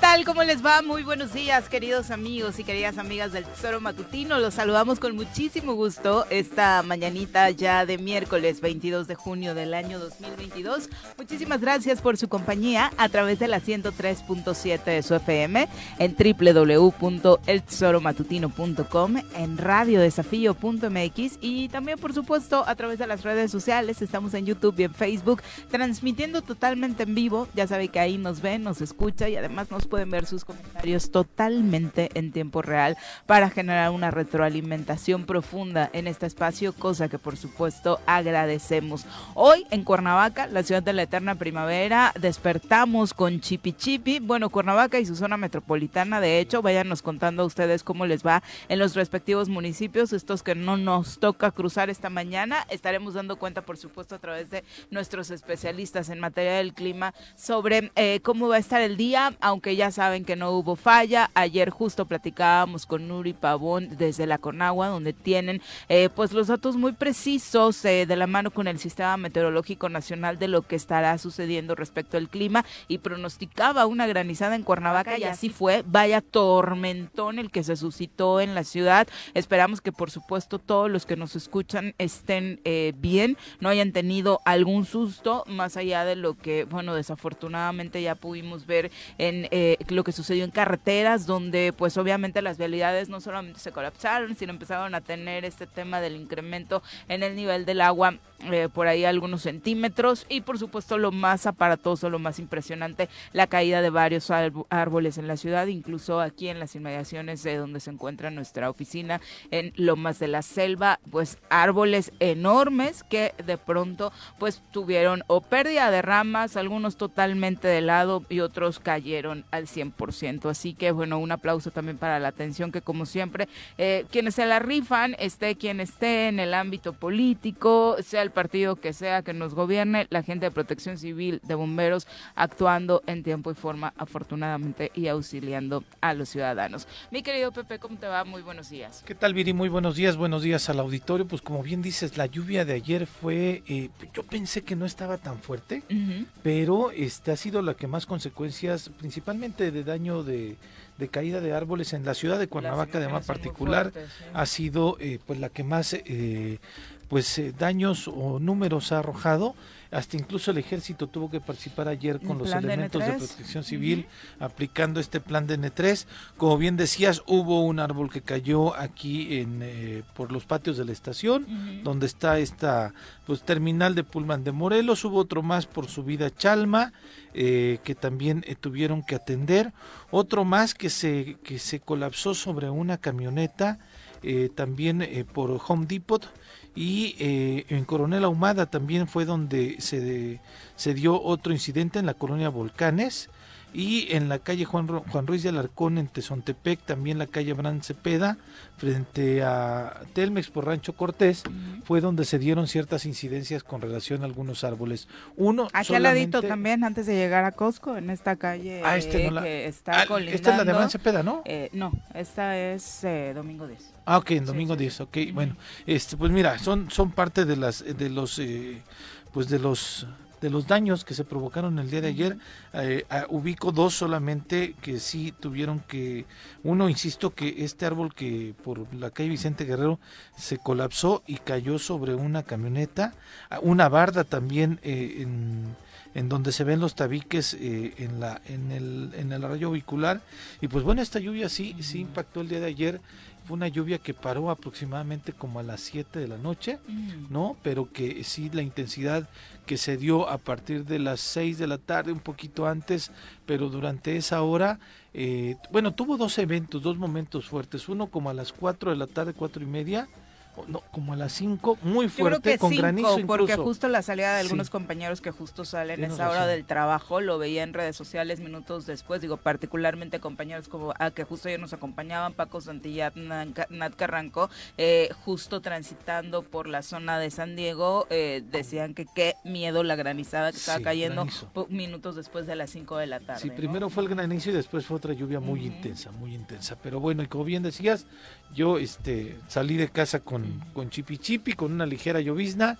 tal? ¿Cómo les va? Muy buenos días, queridos amigos y queridas amigas del Tesoro Matutino. Los saludamos con muchísimo gusto esta mañanita ya de miércoles 22 de junio del año 2022. Muchísimas gracias por su compañía a través de la 103.7 de su FM, en www.eltesoromatutino.com, en radiodesafío.mx y también, por supuesto, a través de las redes sociales. Estamos en YouTube y en Facebook, transmitiendo totalmente en vivo. Ya sabe que ahí nos ven, nos escucha y además nos pueden ver sus comentarios totalmente en tiempo real para generar una retroalimentación profunda en este espacio, cosa que por supuesto agradecemos. Hoy en Cuernavaca, la ciudad de la eterna primavera, despertamos con Chipi Chipi. Bueno, Cuernavaca y su zona metropolitana, de hecho, váyanos contando a ustedes cómo les va en los respectivos municipios, estos que no nos toca cruzar esta mañana. Estaremos dando cuenta, por supuesto, a través de nuestros especialistas en materia del clima sobre eh, cómo va a estar el día, aunque ya saben que no hubo falla. Ayer justo platicábamos con Nuri Pavón desde la Conagua, donde tienen eh, pues los datos muy precisos eh, de la mano con el Sistema Meteorológico Nacional de lo que estará sucediendo respecto al clima y pronosticaba una granizada en Cuernavaca y así fue. Vaya tormentón el que se suscitó en la ciudad. Esperamos que por supuesto todos los que nos escuchan estén eh, bien, no hayan tenido algún susto más allá de lo que, bueno, desafortunadamente ya pudimos ver en eh, lo que sucedió en carreteras, donde pues obviamente las vialidades no solamente se colapsaron, sino empezaron a tener este tema del incremento en el nivel del agua eh, por ahí algunos centímetros y por supuesto lo más aparatoso, lo más impresionante, la caída de varios árboles en la ciudad, incluso aquí en las inmediaciones de donde se encuentra nuestra oficina en Lomas de la Selva, pues árboles enormes que de pronto pues tuvieron o pérdida de ramas, algunos totalmente de lado y otros cayeron al 100%. Así que bueno, un aplauso también para la atención que como siempre eh, quienes se la rifan, esté quien esté en el ámbito político, sea el partido que sea que nos gobierne, la gente de protección civil, de bomberos, actuando en tiempo y forma, afortunadamente, y auxiliando a los ciudadanos. Mi querido Pepe, ¿cómo te va? Muy buenos días. ¿Qué tal, Viri? Muy buenos días, buenos días al auditorio. Pues como bien dices, la lluvia de ayer fue, eh, yo pensé que no estaba tan fuerte, pero este ha sido la que más consecuencias, principalmente de daño de, caída de árboles en la ciudad de Cuernavaca, de más particular, ha sido eh, pues la que más eh, pues eh, daños o números ha arrojado. Hasta incluso el ejército tuvo que participar ayer con los elementos de, protección civil aplicando este plan de N3. Como bien decías, hubo un árbol que cayó aquí en eh, por los patios de la estación, donde está esta pues terminal de Pullman de Morelos. Hubo otro más por subida Chalma, eh, que también tuvieron que atender. Otro más que se, que se colapsó sobre una camioneta, también por Home Depot y eh, en Coronel Ahumada también fue donde se, se dio otro incidente en la colonia Volcanes y en la calle Juan, Juan Ruiz de Alarcón en Tezontepec, también la calle Bran Cepeda, frente a Telmex por Rancho Cortés, fue donde se dieron ciertas incidencias con relación a algunos árboles. Uno Aquí al ladito también, antes de llegar a Costco, en esta calle ah, este no que está ah, Esta es la de Bran Cepeda, ¿no? Eh, no, esta es eh, Domingo 10. Ah, ok, en Domingo 10, ok, bueno, este, pues mira, son, son parte de las, de los, eh, pues de los de los daños que se provocaron el día de ayer, eh, ubico dos solamente que sí tuvieron que, uno, insisto, que este árbol que por la calle Vicente Guerrero se colapsó y cayó sobre una camioneta, una barda también eh, en, en, donde se ven los tabiques eh, en, la, en, el, en el rayo vehicular, y pues bueno, esta lluvia sí, sí impactó el día de ayer, fue una lluvia que paró aproximadamente como a las 7 de la noche, ¿no? Pero que sí la intensidad que se dio a partir de las 6 de la tarde, un poquito antes, pero durante esa hora, eh, bueno, tuvo dos eventos, dos momentos fuertes, uno como a las 4 de la tarde, cuatro y media, no, como a las 5, muy fuerte, con granizo incluso. Porque justo la salida de algunos compañeros que justo salen en esa hora del trabajo, lo veía en redes sociales minutos después, digo, particularmente compañeros como a que justo ayer nos acompañaban, Paco Santillán, Nat Carranco, eh, justo transitando por la zona de San Diego, eh, decían que qué miedo la granizada que estaba cayendo minutos después de las 5 de la tarde. Sí, primero fue el granizo y después fue otra lluvia muy intensa, muy intensa. Pero bueno, y como bien decías, yo este salí de casa con, con chipi chipi, con una ligera llovizna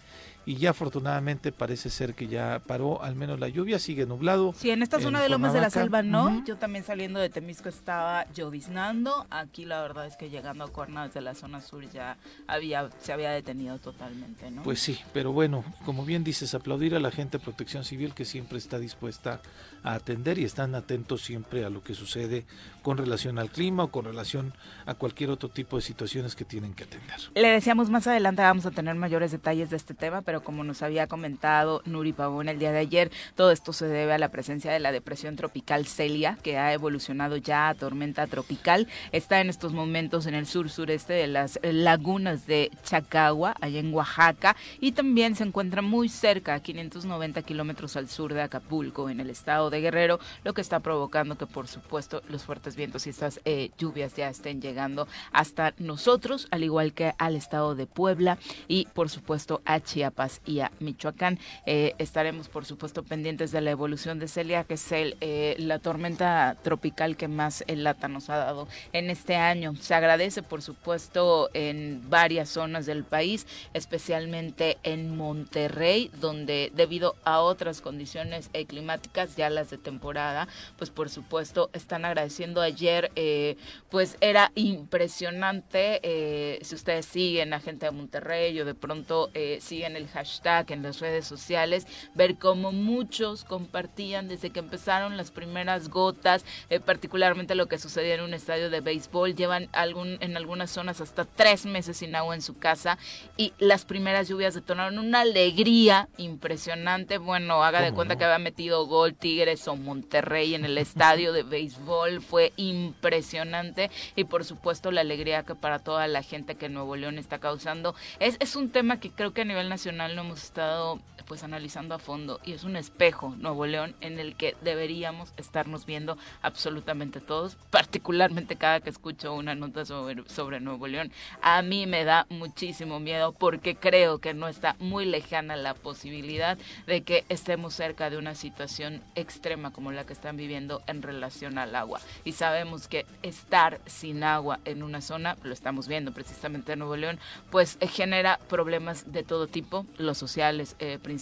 y ya afortunadamente parece ser que ya paró al menos la lluvia, sigue nublado. Sí, en esta zona de Lomas de la Selva no, yo también saliendo de Temisco estaba lloviznando, aquí la verdad es que llegando a Cuerna desde la zona sur ya había se había detenido totalmente, ¿no? Pues sí, pero bueno, como bien dices, aplaudir a la gente de Protección Civil que siempre está dispuesta a atender y están atentos siempre a lo que sucede con relación al clima o con relación a cualquier otro tipo de situaciones que tienen que atender. Le decíamos más adelante vamos a tener mayores detalles de este tema, pero como nos había comentado Nuri Pavón el día de ayer, todo esto se debe a la presencia de la depresión tropical Celia, que ha evolucionado ya a tormenta tropical. Está en estos momentos en el sur sureste de las lagunas de Chacagua, allá en Oaxaca, y también se encuentra muy cerca, a 590 kilómetros al sur de Acapulco, en el estado de Guerrero, lo que está provocando que, por supuesto, los fuertes vientos y estas eh, lluvias ya estén llegando hasta nosotros, al igual que al estado de Puebla y por supuesto a Chiapas y a Michoacán. Eh, estaremos por supuesto pendientes de la evolución de Celia, que es el, eh, la tormenta tropical que más el lata nos ha dado en este año. Se agradece por supuesto en varias zonas del país, especialmente en Monterrey, donde debido a otras condiciones climáticas, ya las de temporada, pues por supuesto están agradeciendo ayer, eh, pues era impresionante, eh, si ustedes siguen a gente de Monterrey o de pronto eh, siguen el hashtag en las redes sociales, ver cómo muchos compartían desde que empezaron las primeras gotas, particularmente lo que sucedía en un estadio de béisbol, llevan algún, en algunas zonas hasta tres meses sin agua en su casa y las primeras lluvias detonaron una alegría impresionante, bueno, haga de cuenta que había metido gol Tigres o Monterrey en el estadio de béisbol, fue impresionante y por supuesto la alegría que para toda la gente que Nuevo León está causando. Es, es un tema que creo que a nivel nacional no hemos estado pues analizando a fondo y es un espejo Nuevo León en el que deberíamos estarnos viendo absolutamente todos, particularmente cada que escucho una nota sobre, sobre Nuevo León. A mí me da muchísimo miedo porque creo que no está muy lejana la posibilidad de que estemos cerca de una situación extrema como la que están viviendo en relación al agua. Y sabemos que estar sin agua en una zona, lo estamos viendo precisamente en Nuevo León, pues genera problemas de todo tipo, los sociales eh, principalmente,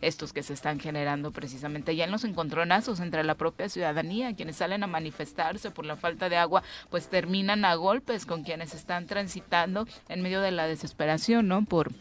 estos que se están generando precisamente ya en los encontronazos entre la propia ciudadanía, quienes salen a manifestarse por la falta de agua, pues terminan a golpes con quienes están transitando en medio de la desesperación, ¿no? Por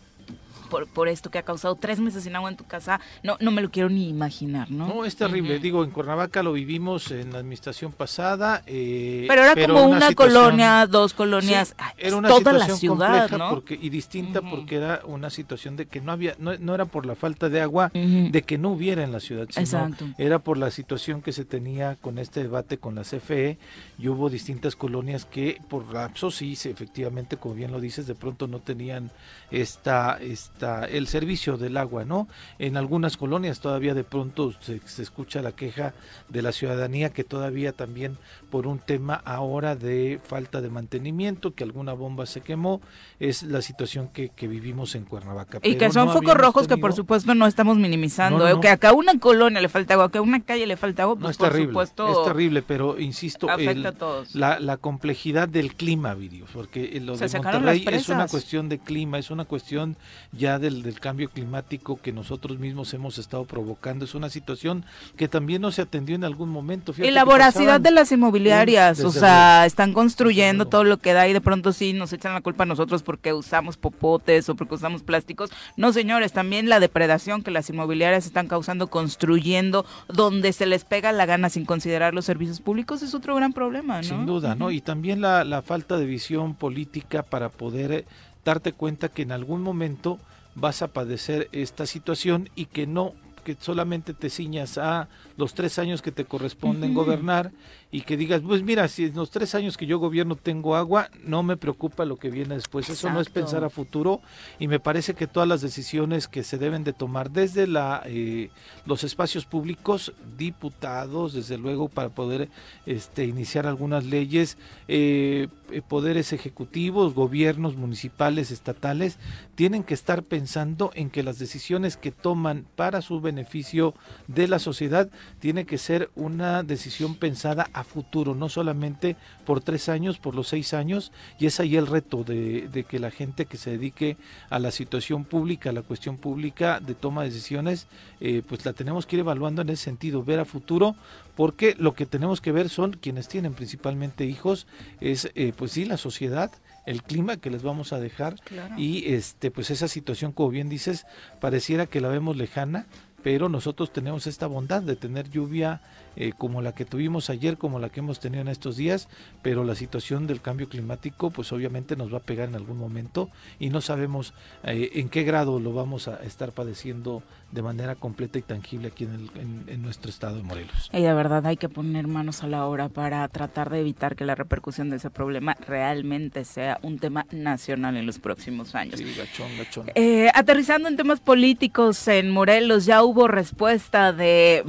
por, por esto que ha causado tres meses sin agua en tu casa, no, no me lo quiero ni imaginar, ¿no? No, es terrible. Digo, en Cuernavaca lo vivimos en la administración pasada. Eh, pero era como una, colonia, dos colonias, era una toda la ciudad, ¿no? Porque, y distinta porque era una situación de que no había, no, no era por la falta de agua, de que no hubiera en la ciudad, sino Exacto. era por la situación que se tenía con este debate con la CFE y hubo distintas colonias que por lapso, sí, efectivamente, como bien lo dices, de pronto no tenían esta, esta, el servicio del agua, ¿no? En algunas colonias todavía de pronto se, se, escucha la queja de la ciudadanía que todavía también por un tema ahora de falta de mantenimiento, que alguna bomba se quemó, es la situación que, que vivimos en Cuernavaca. Y que son focos rojos que por supuesto no estamos minimizando, ¿eh? que acá a una colonia le falta agua, que a una calle le falta agua, pues no, es por terrible, supuesto es terrible, pero insisto, afecta a todos. La, la complejidad del clima, Virio, porque lo de Monterrey es una cuestión de clima, es una cuestión ya del, del, cambio climático que nosotros mismos hemos estado provocando. Es una situación que también no se atendió en algún momento. Fíjate y la voracidad de las inmobiliarias, o sea, están construyendo todo lo que da y de pronto sí nos echan la culpa a nosotros porque usamos popotes o porque usamos plásticos. No, señores, también la depredación que las inmobiliarias están causando construyendo donde se les pega la gana sin considerar los servicios públicos es otro gran problema, ¿no? Sin duda, ¿no? Y también la, la falta de visión política para poder darte cuenta que en algún momento vas a padecer esta situación y que no que solamente te ciñas a los tres años que te corresponden gobernar y que digas, pues mira, si en los tres años que yo gobierno tengo agua, no me preocupa lo que viene después. Eso no es pensar a futuro y me parece que todas las decisiones que se deben de tomar desde la eh, los espacios públicos, diputados, desde luego, para poder este, iniciar algunas leyes, eh, eh, poderes ejecutivos, gobiernos municipales, estatales, tienen que estar pensando en que las decisiones que toman para su beneficio beneficio de la sociedad, tiene que ser una decisión pensada a futuro, no solamente por tres años, por los seis años, y es ahí el reto de, que la gente que se dedique a la situación pública, a la cuestión pública de toma de decisiones, eh, pues la tenemos que ir evaluando en ese sentido, ver a futuro, porque lo que tenemos que ver son quienes tienen principalmente hijos, es eh, pues sí, la sociedad, el clima que les vamos a dejar y este pues esa situación como bien dices pareciera que la vemos lejana pero nosotros tenemos esta bondad de tener lluvia eh, como la que tuvimos ayer, como la que hemos tenido en estos días, pero la situación del cambio climático pues obviamente nos va a pegar en algún momento y no sabemos eh, en qué grado lo vamos a estar padeciendo de manera completa y tangible aquí en, nuestro estado de Morelos. Y de verdad hay que poner manos a la obra para tratar de evitar que la repercusión de ese problema realmente sea un tema nacional en los próximos años. Sí, gachón, gachón. Eh, aterrizando en temas políticos en Morelos, ya hubo respuesta de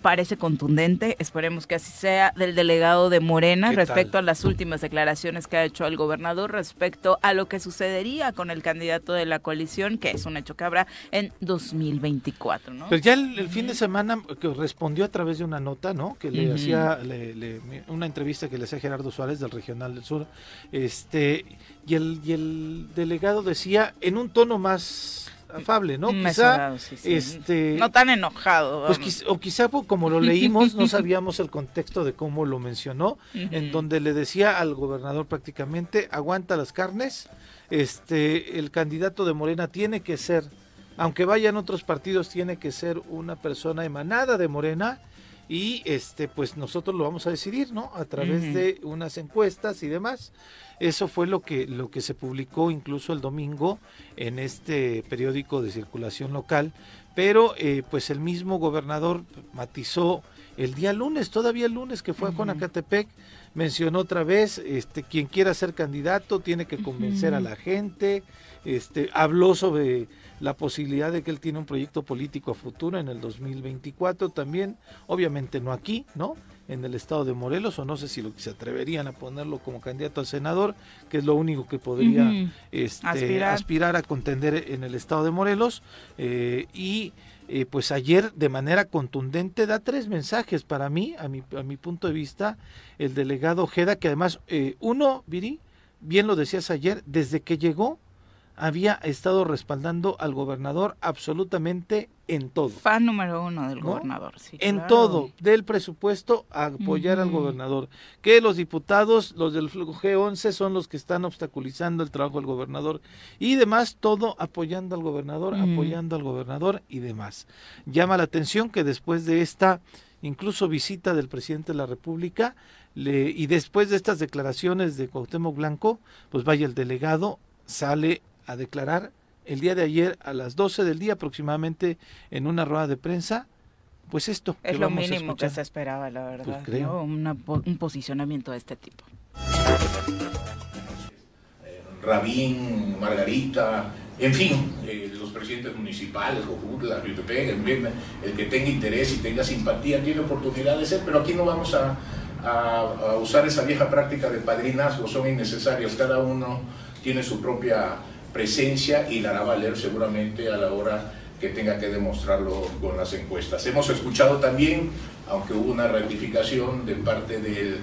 parece contundente, esperemos que así sea, del delegado de Morena respecto a las últimas declaraciones que ha hecho el gobernador respecto a lo que sucedería con el candidato de la coalición, que es un hecho que habrá en 2024, ¿no? Pero ya el, fin de semana que respondió a través de una nota, ¿no? Que le hacía una entrevista que le hacía Gerardo Suárez del Regional del Sur, este y el, y el delegado decía en un tono más afable, ¿no? Quizá, este, no tan enojado. Pues, o quizá como lo leímos, no sabíamos el contexto de cómo lo mencionó, en donde le decía al gobernador prácticamente, aguanta las carnes, este, el candidato de Morena tiene que ser, aunque vayan otros partidos, tiene que ser una persona emanada de Morena, y este pues nosotros lo vamos a decidir no a través de unas encuestas y demás eso fue lo que, lo que se publicó incluso el domingo en este periódico de circulación local, pero eh, pues el mismo gobernador matizó el día lunes, todavía el lunes que fue a Juanacatepec, mencionó otra vez, este, quien quiera ser candidato tiene que convencer a la gente, este, habló sobre la posibilidad de que él tiene un proyecto político a futuro en el 2024 también, obviamente no aquí, ¿no? En el estado de Morelos, o no sé si lo que se atreverían a ponerlo como candidato al senador, que es lo único que podría este, aspirar. a contender en el estado de Morelos. Eh, y eh, pues ayer de manera contundente da tres mensajes para mí, a mi, a mi punto de vista, el delegado Ojeda, que además, eh, uno, Viri, bien lo decías ayer, desde que llegó, había estado respaldando al gobernador absolutamente en todo. Fan número uno del gobernador, sí. En todo, del presupuesto a apoyar al gobernador. Que los diputados, los del G11, son los que están obstaculizando el trabajo del gobernador y demás, todo apoyando al gobernador, apoyando al gobernador y demás. Llama la atención que después de esta incluso visita del presidente de la República, le, y después de estas declaraciones de Cuauhtémoc Blanco, pues vaya el delegado, sale a declarar el día de ayer a las 12 del día aproximadamente en una rueda de prensa, pues esto. Es lo mínimo que se esperaba, la pues verdad. creo. un posicionamiento de este tipo. Rabín, Margarita, en fin, eh, los presidentes municipales, la el que tenga interés y tenga simpatía tiene oportunidad de ser, pero aquí no vamos a, a usar esa vieja práctica de padrinazgo, son innecesarios, cada uno tiene su propia presencia y la hará valer seguramente a la hora que tenga que demostrarlo con las encuestas. Hemos escuchado también, aunque hubo una rectificación de parte del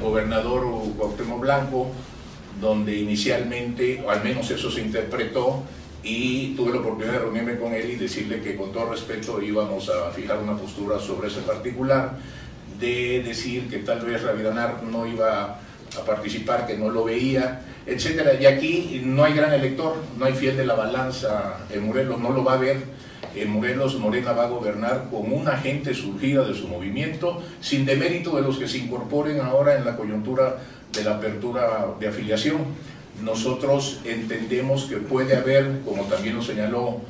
gobernador Cuauhtémoc Blanco, donde inicialmente, o al menos eso se interpretó, y tuve la oportunidad de reunirme con él y decirle que con todo respeto íbamos a fijar una postura sobre ese particular, de decir que tal vez Ravidanar no iba a participar, que no lo veía, etcétera. Y aquí no hay gran elector, no hay fiel de la balanza en Morelos, no lo va a ver. En Morelos Morena va a gobernar como una gente surgida de su movimiento, sin demérito de los que se incorporen ahora en la coyuntura de la apertura de afiliación. Nosotros entendemos que puede haber, como también lo señaló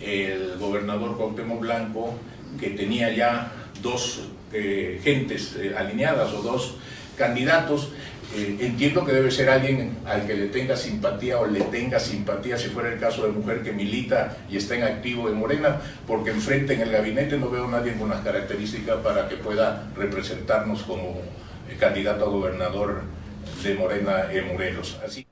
el gobernador Cuauhtémoc Blanco, que tenía ya dos eh, gentes eh, alineadas o dos candidatos, eh, entiendo que debe ser alguien al que le tenga simpatía o le tenga simpatía, si fuera el caso de mujer que milita y está en activo de Morena, porque enfrente en el gabinete no veo a nadie con las características para que pueda representarnos como eh, candidato a gobernador de Morena en Morelos. Así.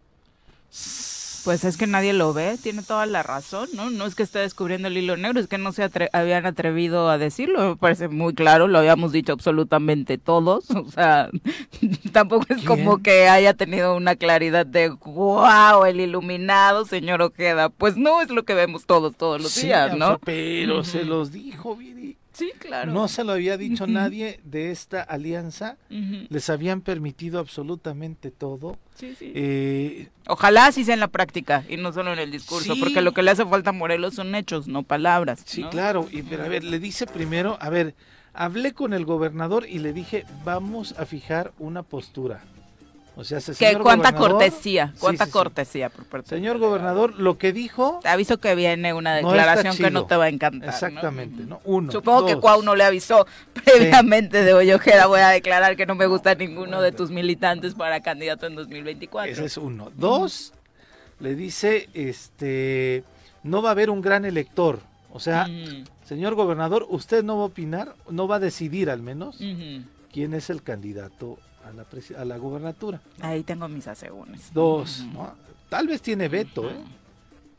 Pues es que nadie lo ve, tiene toda la razón, ¿no? No es que esté descubriendo el hilo negro, es que no se habían atrevido a decirlo, me parece muy claro, lo habíamos dicho absolutamente todos, o sea, tampoco es como que haya tenido una claridad de, wow, el iluminado, señor Ojeda, pues no es lo que vemos todos, todos los días, ¿no? Pero se los dijo, Viri. Sí, claro. No se lo había dicho nadie de esta alianza. Les habían permitido absolutamente todo. Sí, sí. Eh, Ojalá así sea en la práctica y no solo en el discurso, porque lo que le hace falta a Morelos son hechos, no palabras. Sí, claro. Y pero a ver, le dice primero, a ver, hablé con el gobernador y le dije, vamos a fijar una postura. O sea, señor cuánta cortesía, cuánta cortesía por parte. Señor gobernador, lo que dijo. Te aviso que viene una declaración que no te va a encantar. Exactamente, ¿no? Uno. Supongo que Cuau no le avisó previamente de hoy Ojeda, voy a declarar que no me gusta ninguno de tus militantes para candidato en 2024. Ese es uno. Dos, le dice, este, no va a haber un gran elector. O sea, señor gobernador, usted no va a opinar, no va a decidir al menos quién es el candidato a la, a la gubernatura. Ahí tengo mis asegúnes. Dos, Tal vez tiene veto, ¿eh?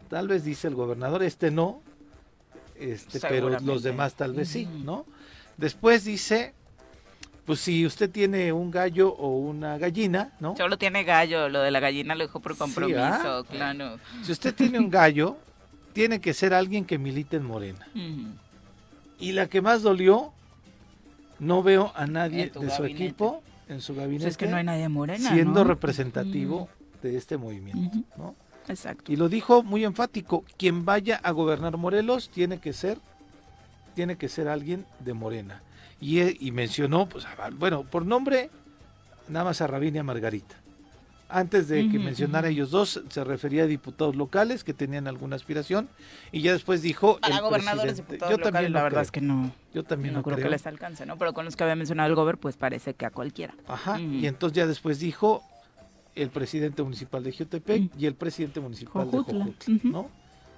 Tal vez dice el gobernador, este no, este, pero los demás tal vez sí, ¿no? Después dice, pues si usted tiene un gallo o una gallina, ¿no? Solo tiene gallo, lo de la gallina lo dijo por compromiso, claro. Si usted tiene un gallo, tiene que ser alguien que milite en Morena. Y la que más dolió, no veo a nadie de su equipo en su gabinete. Pues es que no hay nadie morena. Siendo representativo de este movimiento, ¿no? Exacto. Y lo dijo muy enfático, quien vaya a gobernar Morelos tiene que ser, tiene que ser alguien de Morena. Y, y mencionó, pues, bueno, por nombre, nada más a Ravinia Margarita. Antes de que mencionara ellos dos, se refería a diputados locales que tenían alguna aspiración y ya después dijo... A gobernadores, diputados Yo también la verdad es que no. Yo también no, creo, que les alcance, ¿no? Pero con los que había mencionado el gobernador, pues parece que a cualquiera. Ajá, y entonces ya después dijo el presidente municipal de Jutepec y el presidente municipal de Jojutla, ¿no?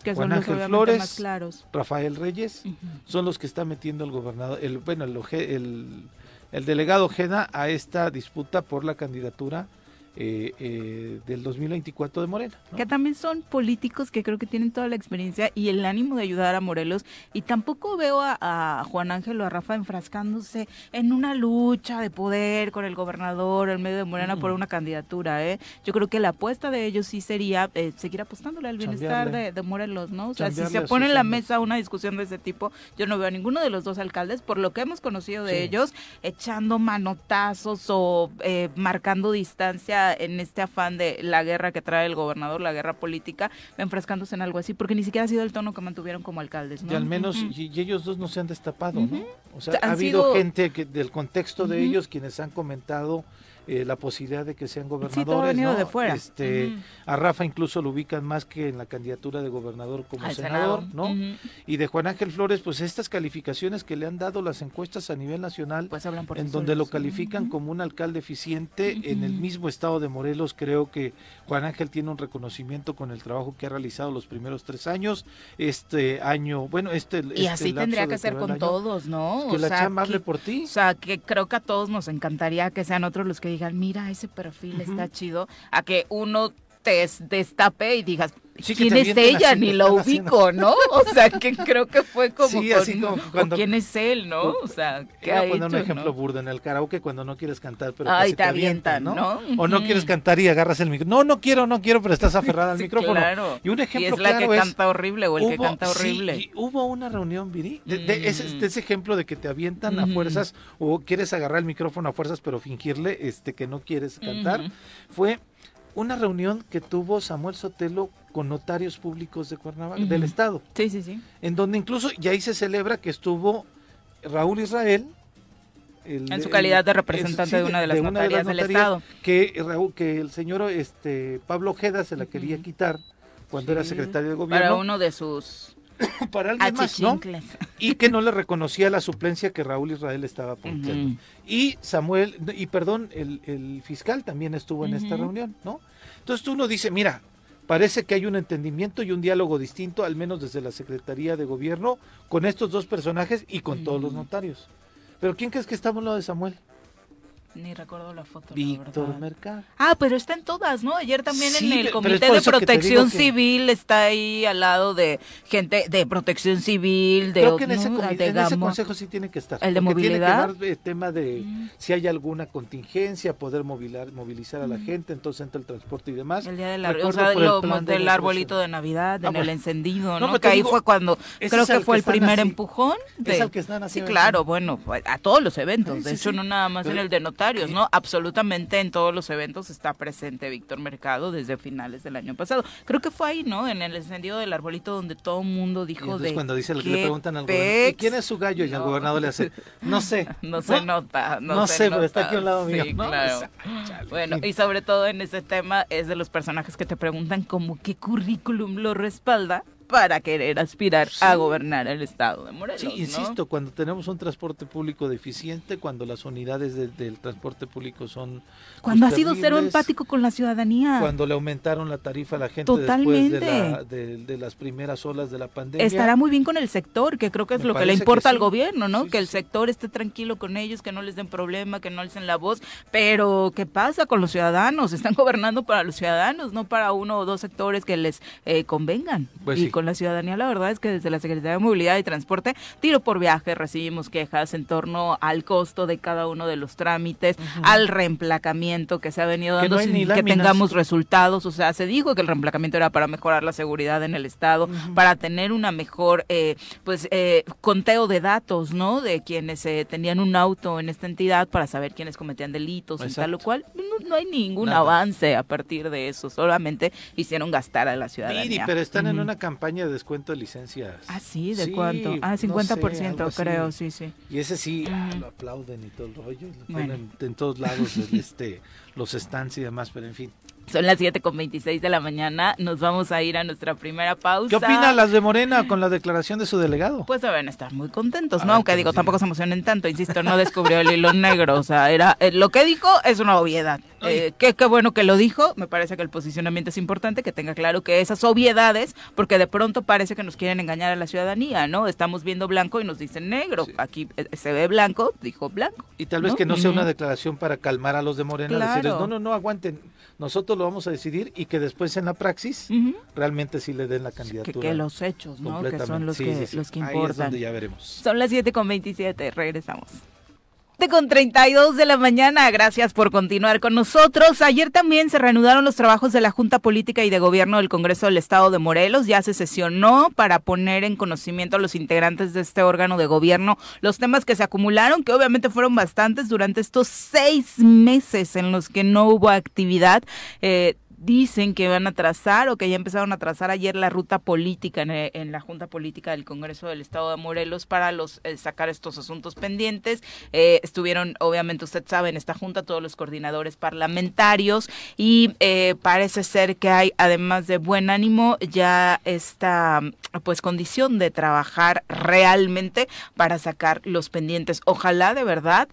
Que son Juan Ángel Flores, más claros. Rafael Reyes, son los que está metiendo el gobernador, el, bueno, el, el, el delegado Ojeda a esta disputa por la candidatura eh, eh, del 2024 de Morena. Que también son políticos que creo que tienen toda la experiencia y el ánimo de ayudar a Morelos. Y tampoco veo a, Juan Ángel o a Rafa enfrascándose en una lucha de poder con el gobernador, el medio de Morena, por mm. una candidatura. ¿eh? Yo creo que la apuesta de ellos sí sería eh, seguir apostándole al bienestar de, Morelos. ¿no? O sea, si se pone en la mesa una discusión de ese tipo, yo no veo a ninguno de los dos alcaldes, por lo que hemos conocido de ellos, echando manotazos o marcando distancia en este afán de la guerra que trae el gobernador, la guerra política, enfrescándose en algo así, porque ni siquiera ha sido el tono que mantuvieron como alcaldes. ¿no? Y al menos, y, ellos dos no se han destapado, ¿no? O sea, ha habido gente que del contexto de ellos quienes han comentado eh, la posibilidad de que sean gobernadores. ¿no? de fuera. Este, A Rafa incluso lo ubican más que en la candidatura de gobernador como senador, ¿no? Y de Juan Ángel Flores, pues estas calificaciones que le han dado las encuestas a nivel nacional, pues hablan por en donde lo califican como un alcalde eficiente, en el mismo estado de Morelos creo que Juan Ángel tiene un reconocimiento con el trabajo que ha realizado los primeros tres años, este año, bueno, este... Y así este tendría que ser con todos, ¿no? Que la chamba hable por ti. O sea, que creo que a todos nos encantaría que sean otros los que digan mira, ese perfil está chido, a que uno te destape y digas, ¿quién es ella? Ni lo ubico, ¿no? O sea, que creo que fue como, cuando, ¿quién es él, no? O sea, ¿qué ha poner un ejemplo burdo en el karaoke cuando no quieres cantar, pero Ay, te, avientan, ¿no? O no quieres cantar y agarras el micrófono. No, no quiero, no quiero, pero estás aferrada al micrófono. Claro. Y un ejemplo y es la que canta horrible o el que canta horrible. Sí, hubo una reunión, Viri, de, ese, ese, ejemplo de que te avientan a fuerzas o quieres agarrar el micrófono a fuerzas, pero fingirle este que no quieres cantar. Fue una reunión que tuvo Samuel Sotelo con notarios públicos de Cuernavaca, del Estado. Sí, sí, sí. En donde incluso, y ahí se celebra que estuvo Raúl Israel. en su calidad de representante de, una de las, notarias, del Estado. Que, Raúl, que el señor este, Pablo Ojeda se la quería quitar cuando era secretario de gobierno. Para uno de sus para alguien más, ¿no? Y que no le reconocía la suplencia que Raúl Israel estaba poniendo. Y Samuel, y perdón, el, fiscal también estuvo en esta reunión, ¿no? Entonces uno dice, mira, parece que hay un entendimiento y un diálogo distinto, al menos desde la Secretaría de Gobierno, con estos dos personajes y con todos los notarios. Pero ¿quién crees que está lo de Samuel? Ni recuerdo la foto. Víctor Mercado. Ah, pero está en todas, ¿no? Ayer también en el Comité de Protección Civil está ahí al lado de gente de Protección Civil, de Creo que en, ese, en ese, consejo sí tiene que estar. El de movilidad. Tiene que dar el tema de mm. si hay alguna contingencia, poder movilizar, movilizar a la mm. gente, entonces entra el transporte y demás. El día del, o sea, del arbolito de Navidad, en el encendido, ¿no? que ahí fue cuando, creo que fue el primer empujón. De, que están Sí, claro, bueno, a todos los eventos, de hecho no nada más en el de ¿no? Absolutamente en todos los eventos está presente Víctor Mercado desde finales del año pasado. Creo que fue ahí, ¿no? En el encendido del arbolito donde todo el mundo dijo de cuando dice lo que le preguntan al gobernador, ¿quién es su gallo? Y el gobernador le hace, no sé. No, se nota, no, no sé, pero está aquí a un lado mío. Claro. Bueno, y sobre todo en ese tema es de los personajes que te preguntan como qué currículum lo respalda para querer aspirar a gobernar el estado de Morelos. Sí, insisto, cuando tenemos un transporte público deficiente, cuando las unidades del transporte público son... Cuando ha sido cero empático con la ciudadanía. Cuando le aumentaron la tarifa a la gente después de, las primeras olas de la pandemia. Estará muy bien con el sector, que creo que es lo que le importa al gobierno, ¿no? que el sector esté tranquilo con ellos, que no les den problema, que no den la voz. Pero, ¿qué pasa con los ciudadanos? Están gobernando para los ciudadanos, no para uno o dos sectores que les eh, convengan. Pues sí la ciudadanía, la verdad es que desde la Secretaría de Movilidad y Transporte, tiro por viaje, recibimos quejas en torno al costo de cada uno de los trámites, al reemplacamiento que se ha venido dando sin que tengamos resultados. O sea, se dijo que el reemplacamiento era para mejorar la seguridad en el Estado, para tener una mejor, eh, pues, eh, conteo de datos, ¿no? De quienes eh, tenían un auto en esta entidad para saber quiénes cometían delitos y tal, lo cual. No, hay ningún avance a partir de eso, solamente hicieron gastar a la ciudadanía. pero están en una campaña de descuento de licencias. Ah, sí, ¿de cuánto? Ah, 50% creo, sí, sí. Y ese sí, ah, lo aplauden y todo el rollo, en todos lados este, los stands y demás, pero en fin. Son las 7 con 26 de la mañana. Nos vamos a ir a nuestra primera pausa. ¿Qué opinan las de Morena con la declaración de su delegado? Pues deben estar muy contentos, ¿no? Aunque digo, tampoco se emocionen tanto. Insisto, no descubrió el hilo negro. O sea, era eh, lo que dijo es una obviedad. Eh, qué, qué bueno que lo dijo. Me parece que el posicionamiento es importante, que tenga claro que esas obviedades, porque de pronto parece que nos quieren engañar a la ciudadanía, ¿no? Estamos viendo blanco y nos dicen negro. Aquí eh, se ve blanco, dijo blanco. Y tal vez que no sea una declaración para calmar a los de Morena, decirles, no, no, no, aguanten nosotros lo vamos a decidir y que después en la praxis realmente sí le den la candidatura. Que, los hechos, ¿no? Que son los, que, los que importan. Ahí es donde ya veremos. Son las 7 con 27, regresamos con 32 de la mañana. Gracias por continuar con nosotros. Ayer también se reanudaron los trabajos de la Junta Política y de Gobierno del Congreso del Estado de Morelos. Ya se sesionó para poner en conocimiento a los integrantes de este órgano de gobierno los temas que se acumularon, que obviamente fueron bastantes durante estos seis meses en los que no hubo actividad. Eh, dicen que van a trazar o que ya empezaron a trazar ayer la ruta política en, eh, la Junta Política del Congreso del Estado de Morelos para los eh, sacar estos asuntos pendientes. Eh, estuvieron, obviamente, usted sabe, en esta junta todos los coordinadores parlamentarios y parece ser que hay, además de buen ánimo, ya esta pues condición de trabajar realmente para sacar los pendientes. Ojalá de verdad,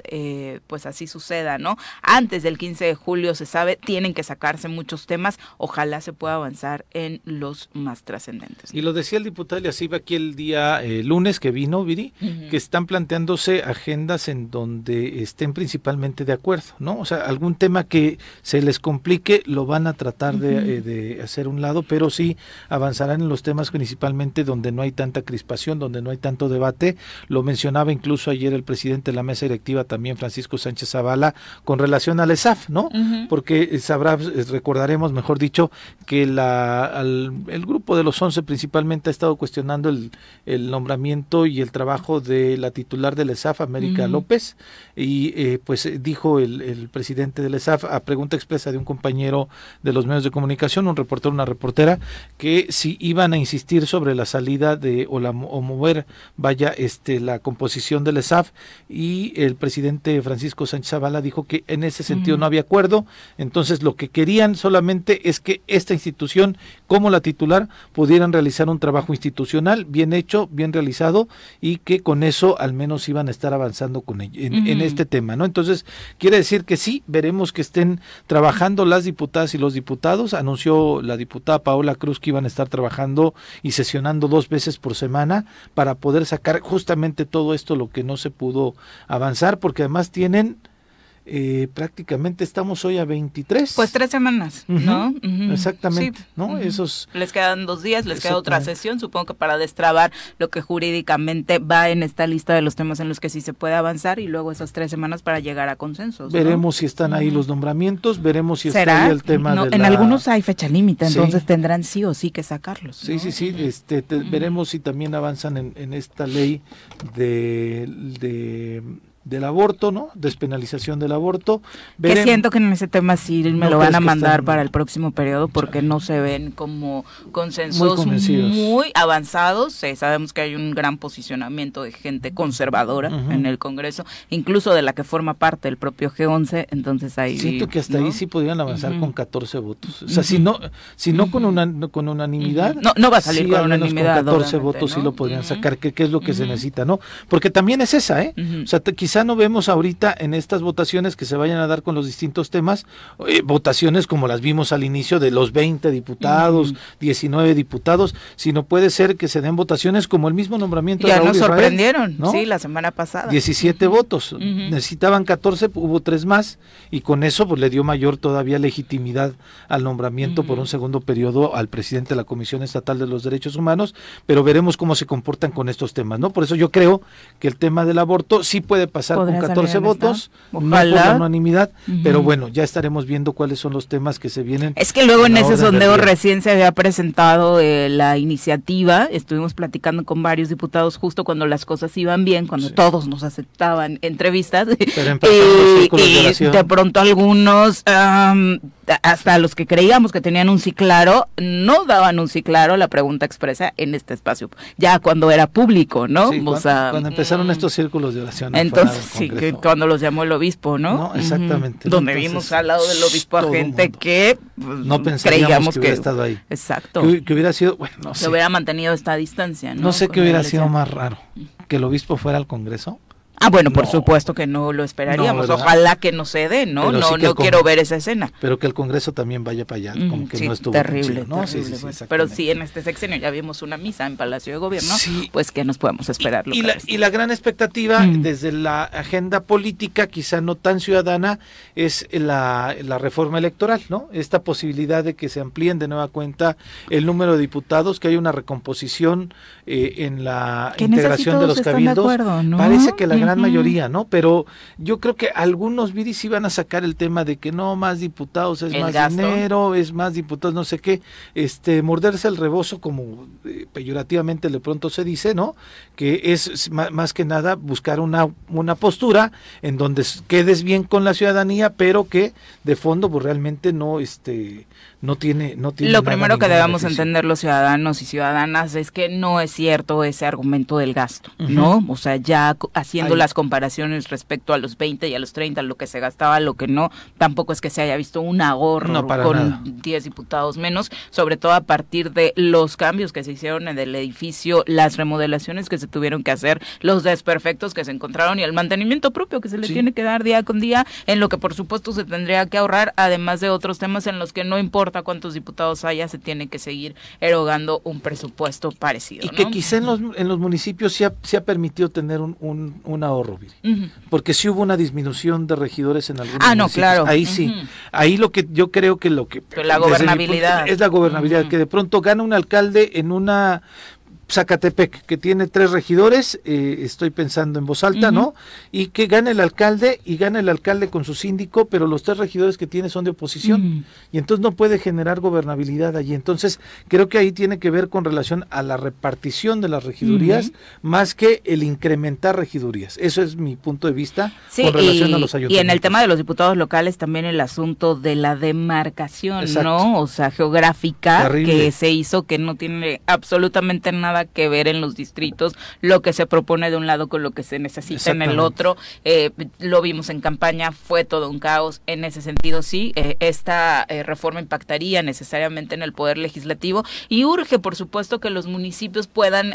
pues así suceda, ¿no? Antes del 15 de julio se sabe, tienen que sacarse muchos temas ojalá se pueda avanzar en los más trascendentes. Y lo decía el diputado Eliasiva aquí el día eh, lunes que vino, Viri, que están planteándose agendas en donde estén principalmente de acuerdo, ¿no? O sea, algún tema que se les complique lo van a tratar de, eh, de, hacer un lado, pero sí avanzarán en los temas principalmente donde no hay tanta crispación, donde no hay tanto debate. Lo mencionaba incluso ayer el presidente de la mesa directiva también, Francisco Sánchez Zavala, con relación al ESAF, ¿no? Porque sabrá, recordaremos mejor dicho, que la, el grupo de los 11 principalmente ha estado cuestionando el, el nombramiento y el trabajo de la titular del ESAF, América López, y eh, pues dijo el, el, presidente del ESAF a pregunta expresa de un compañero de los medios de comunicación, un reportero, una reportera, que si iban a insistir sobre la salida de o, la, o mover, vaya, este la composición del ESAF, y el presidente Francisco Sánchez Zavala dijo que en ese sentido no había acuerdo, entonces lo que querían solamente es que esta institución, como la titular, pudieran realizar un trabajo institucional bien hecho, bien realizado y que con eso al menos iban a estar avanzando con en, este tema, ¿no? Entonces, quiere decir que sí, veremos que estén trabajando las diputadas y los diputados. Anunció la diputada Paola Cruz que iban a estar trabajando y sesionando dos veces por semana para poder sacar justamente todo esto lo que no se pudo avanzar, porque además tienen eh, prácticamente estamos hoy a 23. Pues tres semanas, ¿no? Exactamente, ¿no? Esos les quedan dos días, les queda otra sesión, supongo que para destrabar lo que jurídicamente va en esta lista de los temas en los que sí se puede avanzar y luego esas tres semanas para llegar a consensos. Veremos si están ahí los nombramientos, veremos si está ahí el tema de En algunos hay fecha límite, entonces tendrán sí o sí que sacarlos. Sí, sí, sí, este, veremos si también avanzan en, en esta ley de, de del aborto, ¿no? Despenalización del aborto. que siento que en ese tema sí me lo van a mandar para el próximo periodo porque no se ven como consensos muy, avanzados. sabemos que hay un gran posicionamiento de gente conservadora en el Congreso, incluso de la que forma parte el propio G11, entonces ahí Siento que hasta ahí sí podrían avanzar con 14 votos. O sea, si no si no con una con unanimidad, no no va a salir con unanimidad, con 14 votos sí lo podrían sacar, que, es lo que se necesita, ¿no? Porque también es esa, ¿eh? O sea, quizá no vemos ahorita en estas votaciones que se vayan a dar con los distintos temas, eh, votaciones como las vimos al inicio de los 20 diputados, 19 diputados, sino puede ser que se den votaciones como el mismo nombramiento ya nos sorprendieron, sí, la semana pasada. 17 votos, necesitaban 14, hubo tres más y con eso pues le dio mayor todavía legitimidad al nombramiento por un segundo periodo al presidente de la Comisión Estatal de los Derechos Humanos, pero veremos cómo se comportan con estos temas, ¿no? Por eso yo creo que el tema del aborto sí puede pasar con 14 votos, no por la unanimidad, pero bueno, ya estaremos viendo cuáles son los temas que se vienen. Es que luego en ese sondeo recién se había presentado eh, la iniciativa, estuvimos platicando con varios diputados justo cuando las cosas iban bien, cuando todos nos aceptaban entrevistas, y, de pronto algunos hasta los que creíamos que tenían un sí claro, no daban un sí claro la pregunta expresa en este espacio, ya cuando era público, ¿no? cuando, empezaron mm. estos círculos de oración. Entonces, sí, que cuando los llamó el obispo, ¿no? No, exactamente. Donde vimos al lado del obispo a gente que pues, no pensaríamos que hubiera estado ahí. Exacto. Que, hubiera sido, bueno, no sé. Que hubiera mantenido esta distancia, ¿no? No sé qué hubiera sido más raro, que el obispo fuera al Congreso Ah, bueno, por supuesto que no lo esperaríamos. Ojalá que no se dé, ¿no? no no quiero ver esa escena. Pero que el Congreso también vaya para allá, como que no estuvo terrible, ¿no? sí, sí, Pero sí, en este sexenio ya vimos una misa en Palacio de Gobierno, pues que nos podemos esperar. Y, la, y la gran expectativa mm. desde la agenda política, quizá no tan ciudadana, es la, la reforma electoral, ¿no? Esta posibilidad de que se amplíen de nueva cuenta el número de diputados, que hay una recomposición eh, en la integración de los cabildos. Parece que la gran mayoría, ¿no? Pero yo creo que algunos viris iban a sacar el tema de que no, más diputados es más dinero, es más diputados, no sé qué, este, morderse el rebozo, como eh, peyorativamente de pronto se dice, ¿no? Que es más que nada buscar una, una postura en donde quedes bien con la ciudadanía, pero que de fondo pues realmente no, este, no tiene, no tiene Lo primero que debamos entender los ciudadanos y ciudadanas es que no es cierto ese argumento del gasto, ¿no? O sea, ya haciendo las comparaciones respecto a los 20 y a los 30, lo que se gastaba, lo que no, tampoco es que se haya visto un ahorro con 10 diputados menos, sobre todo a partir de los cambios que se hicieron en el edificio, las remodelaciones que se tuvieron que hacer, los desperfectos que se encontraron y el mantenimiento propio que se le tiene que dar día con día, en lo que por supuesto se tendría que ahorrar, además de otros temas en los que no importa cuántos diputados haya, se tiene que seguir erogando un presupuesto parecido. Y que quizá en los, en los municipios se ha, se ha permitido tener un, un, ahorro, porque sí hubo una disminución de regidores en algunos Ah, no, claro. Ahí sí. Ahí lo que yo creo que lo que... la gobernabilidad. es la gobernabilidad, que de pronto gana un alcalde en una Zacatepec, que tiene tres regidores, eh, estoy pensando en voz alta, ¿no? Y que gane el alcalde y gana el alcalde con su síndico, pero los tres regidores que tiene son de oposición y entonces no puede generar gobernabilidad allí. Entonces creo que ahí tiene que ver con relación a la repartición de las regidurías más que el incrementar regidurías. Eso es mi punto de vista con relación a los ayuntamientos. Y en el tema de los diputados locales también el asunto de la demarcación, ¿no? O sea, geográfica que se hizo que no tiene absolutamente nada que ver en los distritos, lo que se propone de un lado con lo que se necesita en el otro. Eh, lo vimos en campaña, fue todo un caos. En ese sentido, sí, eh, esta eh, reforma impactaría necesariamente en el poder legislativo y urge, por supuesto, que los municipios puedan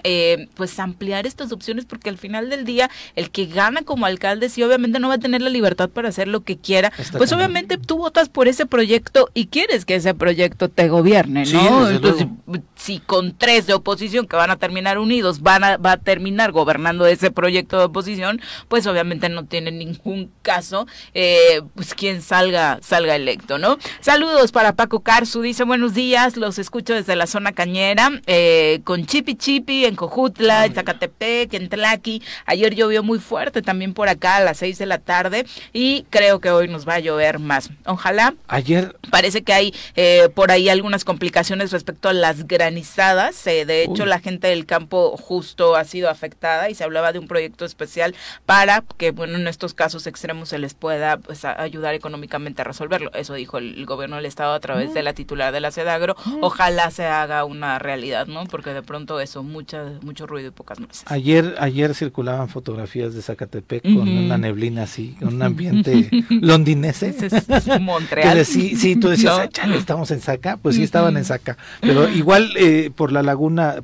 pues ampliar estas opciones porque al final del día el que gana como alcalde sí obviamente no va a tener la libertad para hacer lo que quiera. pues obviamente tú votas por ese proyecto y quieres que ese proyecto te gobierne, ¿no? Entonces, si con tres de oposición que van a a terminar unidos, van a, va a terminar gobernando ese proyecto de oposición, pues obviamente no tiene ningún caso, eh, pues quien salga, salga electo, ¿no? Saludos para Paco Carzu, dice buenos días, los escucho desde la zona cañera, eh, con Chipi Chipi, en Cojutla, en Zacatepec, en Tlaqui, ayer llovió muy fuerte también por acá a las seis de la tarde y creo que hoy nos va a llover más. Ojalá. Ayer. Parece que hay eh, por ahí algunas complicaciones respecto a las granizadas. Eh, de hecho, la gente del campo justo ha sido afectada y se hablaba de un proyecto especial para que, bueno, en estos casos extremos se les pueda pues, ayudar económicamente a resolverlo. Eso dijo el, gobierno del Estado a través de la titular de la CEDAGRO. Ojalá se haga una realidad, ¿no? Porque de pronto eso, mucha, mucho ruido y pocas nueces. Ayer, ayer circulaban fotografías de Zacatepec con una neblina así, con un ambiente londinense. Montreal. sí, sí, tú decías, estamos en Zaca, pues sí estaban en Zaca, pero igual eh, por la laguna,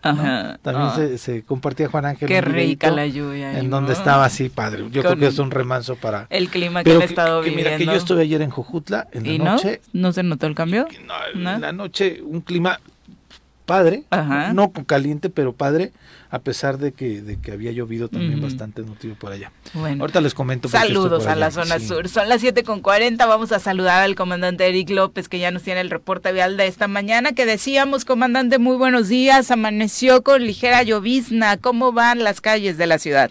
también ah. se, compartía Juan Ángel. Qué rica la lluvia. En donde estaba así, padre. Yo creo que es un remanso para... El clima que he estado viviendo. Mira, que yo estuve ayer en Jojutla, en la noche. No? ¿No se notó el cambio? En la noche, un clima padre, no caliente, pero padre, a pesar de que, de que había llovido también bastante motivo por allá. Bueno, ahorita les comento. Saludos a la zona sur. Son las 7 con 40. Vamos a saludar al comandante Eric López, que ya nos tiene el reporte vial de esta mañana. Que decíamos, comandante, muy buenos días. Amaneció con ligera llovizna. ¿Cómo van las calles de la ciudad?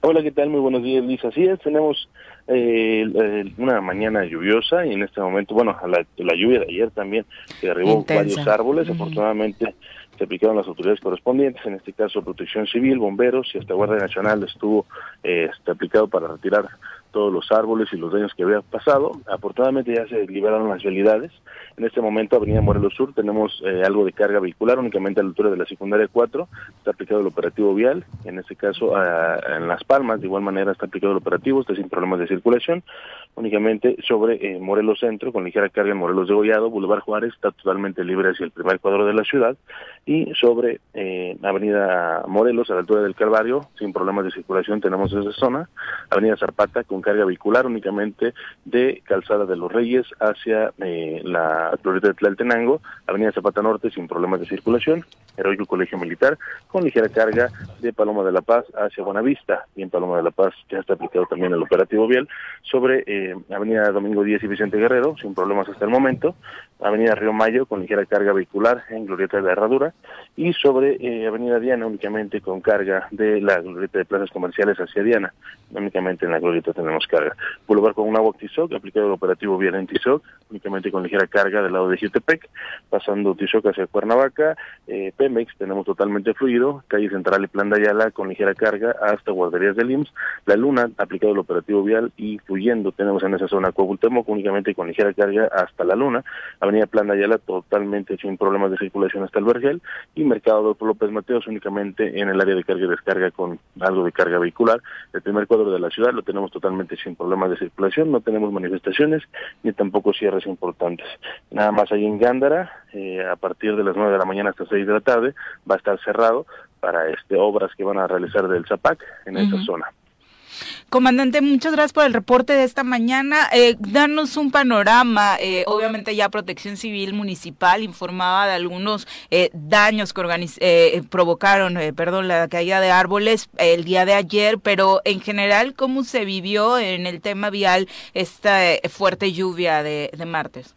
Hola, ¿qué tal? Muy buenos días, Lisa. Así es, tenemos eh, una mañana lluviosa y en este momento, bueno, la, la lluvia de ayer también que derribó varios árboles. Afortunadamente se aplicaron las autoridades correspondientes, en este caso Protección Civil, bomberos y hasta Guardia Nacional estuvo eh, este, aplicado para retirar todos los árboles y los daños que había pasado. Afortunadamente ya se liberaron las vialidades. En este momento, Avenida Morelos Sur, tenemos eh, algo de carga vehicular, únicamente a la altura de la secundaria 4. Está aplicado el operativo vial. En este caso, en Las Palmas, de igual manera, está aplicado el operativo, está sin problemas de circulación. Únicamente sobre eh, Morelos Centro, con ligera carga en Morelos de Gollado, Boulevard Juárez, está totalmente libre hacia el primer cuadro de la ciudad. Y sobre eh, Avenida Morelos, a la altura del Calvario, sin problemas de circulación, tenemos esa zona. Avenida Zarpata, con carga vehicular únicamente de Calzada de los Reyes hacia eh, la glorieta de Tlaltenango, Avenida Zapata Norte sin problemas de circulación, Heroico Colegio Militar con ligera carga de Paloma de la Paz hacia Buenavista. Y en Paloma de la Paz ya está aplicado también el operativo vial sobre eh, Avenida Domingo 10 y Vicente Guerrero sin problemas hasta el momento, Avenida Río Mayo con ligera carga vehicular en Glorieta de Herradura y sobre eh, Avenida Diana únicamente con carga de la Glorieta de Plazas Comerciales hacia Diana, únicamente en la Glorieta tenemos carga. Boulevard con un agua Tizoc, aplicado el operativo bien en Tizoc, únicamente con ligera carga del lado de Jutepec, pasando Tizoc hacia Cuernavaca, eh, Pemex tenemos totalmente fluido, calle central y plan de Ayala con ligera carga hasta guarderías del IMSS, La Luna, aplicado el operativo vial y fluyendo tenemos en esa zona Coahuiltemoc únicamente con ligera carga hasta La Luna, Avenida Plan Ayala totalmente sin problemas de circulación hasta el Vergel y Mercado de López Mateos únicamente en el área de carga y descarga con algo de carga vehicular. El primer cuadro de la ciudad lo tenemos totalmente sin problemas de circulación, no tenemos manifestaciones ni tampoco cierres importantes. Nada más ahí en Gándara, eh, a partir de las 9 de la mañana hasta 6 de la tarde, va a estar cerrado para este obras que van a realizar del ZAPAC en esa zona. Comandante, muchas gracias por el reporte de esta mañana. Eh, danos un panorama. Eh, obviamente ya Protección Civil Municipal informaba de algunos eh, daños que eh, provocaron, perdón, la caída de árboles el día de ayer, pero en general, ¿cómo se vivió en el tema vial esta fuerte lluvia de, martes?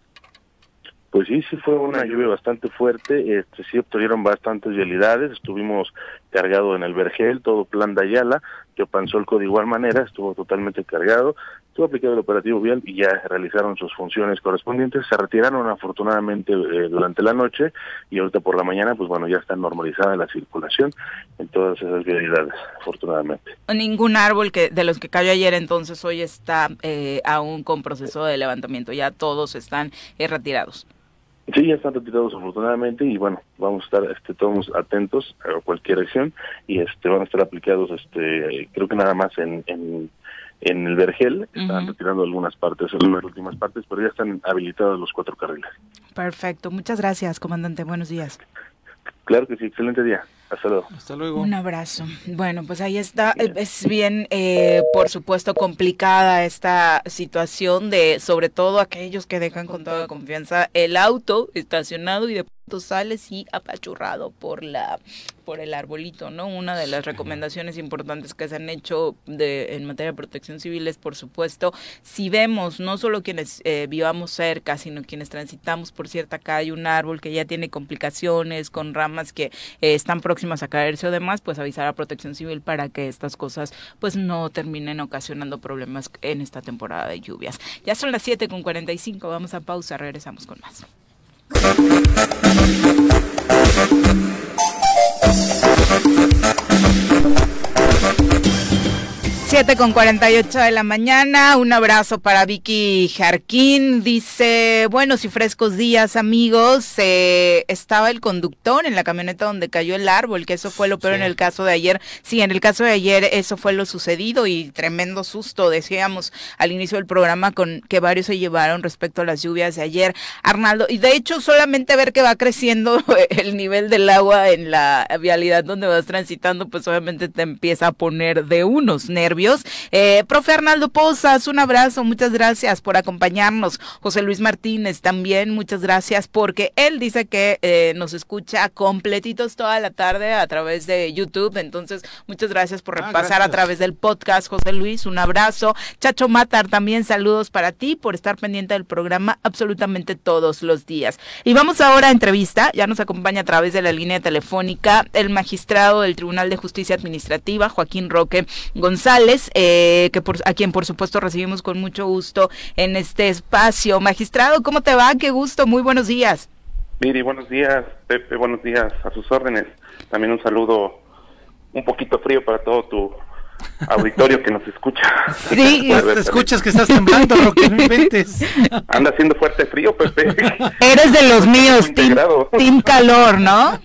Pues sí, sí fue una lluvia bastante fuerte, este, sí obtuvieron bastantes vialidades, estuvimos cargado en el Vergel, todo plan de Ayala, Yopanzolco de igual manera, estuvo totalmente cargado, estuvo aplicado el operativo vial y ya realizaron sus funciones correspondientes, se retiraron afortunadamente eh, durante la noche y ahorita por la mañana, pues bueno, ya está normalizada la circulación en todas esas vialidades, afortunadamente. Ningún árbol que de los que cayó ayer entonces hoy está eh, aún con proceso de levantamiento, ya todos están eh, retirados. Sí, ya están retirados afortunadamente y bueno, vamos a estar este, todos atentos a cualquier acción y este van a estar aplicados, este creo que nada más en, en, en el Vergel, están retirando algunas partes, algunas últimas partes, pero ya están habilitados los cuatro carriles. Perfecto, muchas gracias, comandante, buenos días. Claro que sí, excelente día. Hasta luego. Hasta luego. Un abrazo. Bueno, pues ahí está. Es bien, eh, por supuesto, complicada esta situación de, sobre todo, aquellos que dejan con toda confianza el auto estacionado y de sales y apachurrado por la por el arbolito, ¿no? Una de las recomendaciones importantes que se han hecho de, en materia de protección civil es, por supuesto, si vemos no solo quienes eh, vivamos cerca, sino quienes transitamos por cierta calle, un árbol que ya tiene complicaciones, con ramas que eh, están próximas a caerse o demás, pues avisar a protección civil para que estas cosas pues no terminen ocasionando problemas en esta temporada de lluvias. Ya son las 7 con 45, vamos a pausa, regresamos con más. Thank you. 7 con 48 de la mañana, un abrazo para Vicky Jarquín, dice, buenos y frescos días amigos, eh, estaba el conductor en la camioneta donde cayó el árbol, que eso fue lo peor en el caso de ayer, sí, en el caso de ayer eso fue lo sucedido y tremendo susto, decíamos al inicio del programa con que varios se llevaron respecto a las lluvias de ayer, Arnaldo, y de hecho solamente ver que va creciendo el nivel del agua en la vialidad donde vas transitando, pues obviamente te empieza a poner de unos nervios eh, profe Arnaldo Pozas, un abrazo, muchas gracias por acompañarnos. José Luis Martínez también, muchas gracias porque él dice que eh, nos escucha completitos toda la tarde a través de YouTube. Entonces, muchas gracias por ah, repasar a través del podcast, José Luis, un abrazo. Chacho Matar, también saludos para ti por estar pendiente del programa absolutamente todos los días. Y vamos ahora a entrevista, ya nos acompaña a través de la línea telefónica el magistrado del Tribunal de Justicia Administrativa, Joaquín Roque González eh, que a quien por supuesto recibimos con mucho gusto en este espacio. Magistrado, ¿cómo te va? Qué gusto, muy buenos días. Miri, buenos días, Pepe, buenos días, a sus órdenes. También un saludo un poquito frío para todo tu auditorio que nos escucha. Sí, te escuchas que estás temblando, Roque, no inventes. Anda haciendo fuerte frío, Pepe. Eres de los míos, team, calor, ¿no?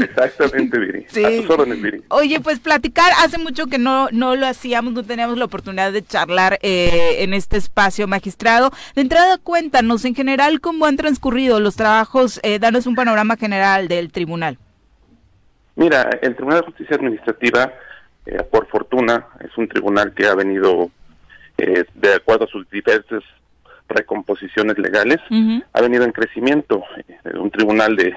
Exactamente, Viri. Sí. A tus órdenes, Viri. Oye, pues platicar, hace mucho que no, no lo hacíamos, no teníamos la oportunidad de charlar eh, en este espacio, magistrado. De entrada, cuéntanos en general cómo han transcurrido los trabajos, eh, danos un panorama general del tribunal. Mira, el Tribunal de Justicia Administrativa eh, por fortuna, es un tribunal que ha venido, eh, de acuerdo a sus diversas recomposiciones legales, ha venido en crecimiento. Eh, un tribunal de,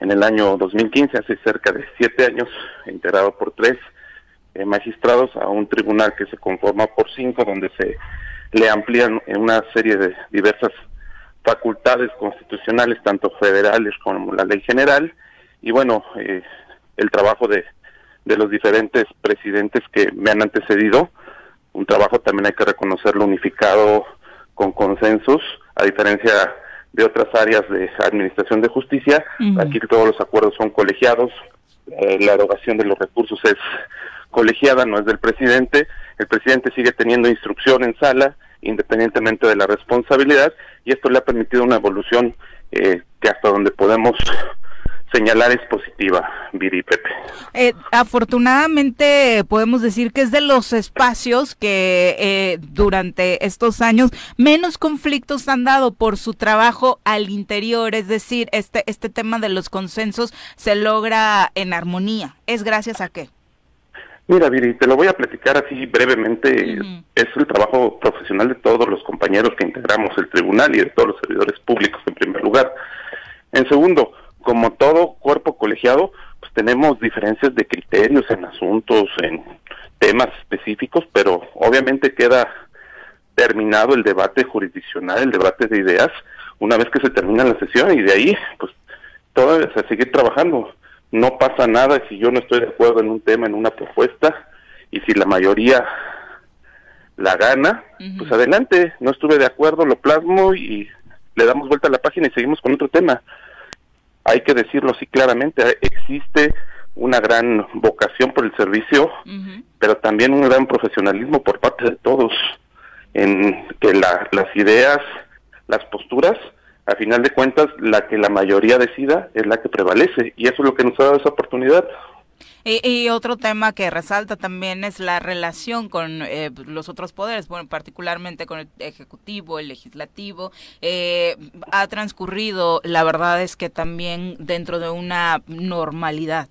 en el año 2015, hace cerca de siete años, integrado por tres magistrados, a un tribunal que se conforma por cinco, donde se le amplían una serie de diversas facultades constitucionales, tanto federales como la ley general, y bueno, el trabajo de de los diferentes presidentes que me han antecedido. Un trabajo también hay que reconocerlo unificado con consensos, a diferencia de otras áreas de administración de justicia. Aquí todos los acuerdos son colegiados, eh, la erogación de los recursos es colegiada, no es del presidente. El presidente sigue teniendo instrucción en sala, independientemente de la responsabilidad, y esto le ha permitido una evolución eh, que hasta donde podemos señalar es positiva, Viri Pepe. Eh, afortunadamente podemos decir que es de los espacios que eh, durante estos años menos conflictos han dado por su trabajo al interior, es decir, este, este tema de los consensos se logra en armonía. ¿Es gracias a qué? Mira, Viri, te lo voy a platicar así brevemente. Es el trabajo profesional de todos los compañeros que integramos el tribunal y de todos los servidores públicos en primer lugar. En segundo, como todo cuerpo colegiado, pues tenemos diferencias de criterios en asuntos, en temas específicos, pero obviamente queda terminado el debate jurisdiccional, el debate de ideas, una vez que se termina la sesión y de ahí, pues todavía se sigue trabajando. No pasa nada si yo no estoy de acuerdo en un tema, en una propuesta, y si la mayoría la gana, pues adelante, no estuve de acuerdo, lo plasmo y le damos vuelta a la página y seguimos con otro tema hay que decirlo así claramente, existe una gran vocación por el servicio, pero también un gran profesionalismo por parte de todos, en que las ideas, las posturas, a final de cuentas, la que la mayoría decida es la que prevalece, y eso es lo que nos ha dado esa oportunidad. Y, otro tema que resalta también es la relación con eh, los otros poderes, bueno, particularmente con el Ejecutivo, el Legislativo. Eh, ha transcurrido, la verdad es que también dentro de una normalidad.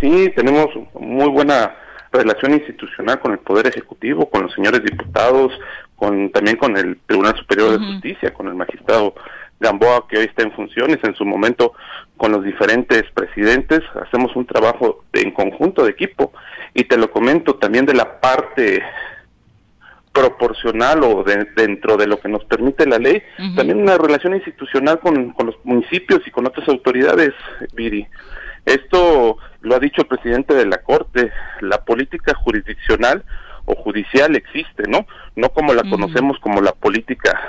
Sí, tenemos muy buena relación institucional con el Poder Ejecutivo, con los señores diputados, con también con el Tribunal Superior de Justicia, con el magistrado Gamboa, que hoy está en funciones, en su momento con los diferentes presidentes, hacemos un trabajo en conjunto de equipo. Y te lo comento también de la parte proporcional o dentro de lo que nos permite la ley, también una relación institucional con, con, los municipios y con otras autoridades, Viri. Esto lo ha dicho el presidente de la Corte, la política jurisdiccional o judicial existe, ¿no? No como la conocemos como la política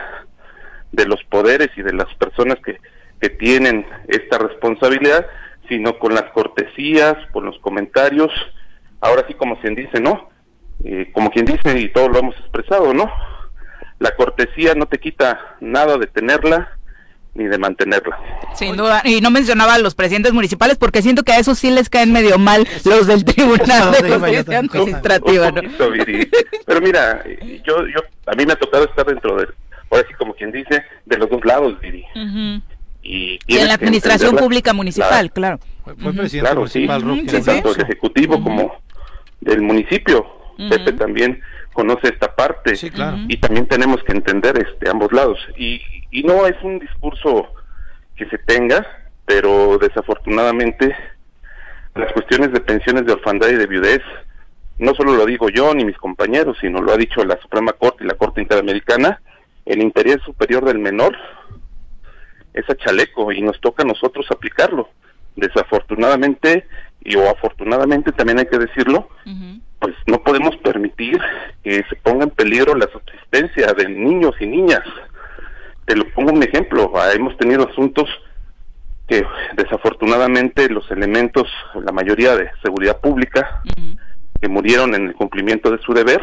de los poderes y de las personas que, que tienen esta responsabilidad, sino con las cortesías, con los comentarios, ahora sí como quien dice, ¿no? Eh, como quien dice, y todos lo hemos expresado, ¿no? La cortesía no te quita nada de tenerla, ni de mantenerla. Sin duda, y no mencionaba a los presidentes municipales porque siento que a esos sí les caen medio mal los del Tribunal de Justicia Administrativa, ¿no? Pero mira, yo, yo, a mí me ha tocado estar dentro de, ahora sí como quien dice, de los dos lados, Viri. Y, en la administración pública municipal, claro. Fue, presidente claro, municipal, sí, tanto del ejecutivo como del municipio. Pepe también conoce esta parte. Sí, claro. y también tenemos que entender este ambos lados. Y, y no es un discurso que se tenga pero desafortunadamente las cuestiones de pensiones de orfandad y de viudez no solo lo digo yo ni mis compañeros sino lo ha dicho la Suprema Corte y la Corte Interamericana el interés superior del menor es a chaleco y nos toca a nosotros aplicarlo. Desafortunadamente y o afortunadamente también hay que decirlo pues no podemos permitir que se ponga en peligro la subsistencia de niños y niñas. Te lo pongo un ejemplo, ah, hemos tenido asuntos que desafortunadamente los elementos, la mayoría de seguridad pública, que murieron en el cumplimiento de su deber,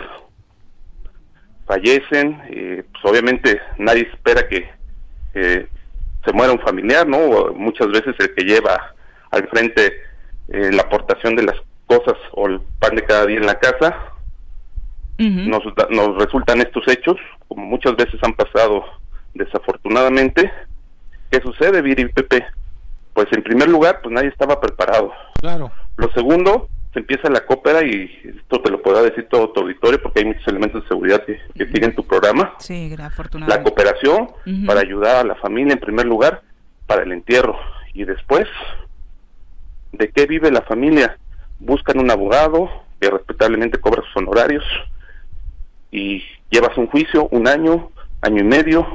fallecen, eh, pues obviamente nadie espera que se muera un familiar, ¿no? Muchas veces el que lleva al frente eh, la aportación de las cosas o el pan de cada día en la casa, nos, nos resultan estos hechos, como muchas veces han pasado desafortunadamente. ¿Qué sucede, Viri y Pepe? Pues en primer lugar, pues nadie estaba preparado. Claro. Lo segundo, se empieza la cópera y esto te lo podrá decir todo tu auditorio porque hay muchos elementos de seguridad que, que tienen tu programa. Sí, afortunadamente. La cooperación para ayudar a la familia en primer lugar para el entierro y después, ¿de qué vive la familia? buscan un abogado que respetablemente cobra sus honorarios y llevas un juicio un año, año y medio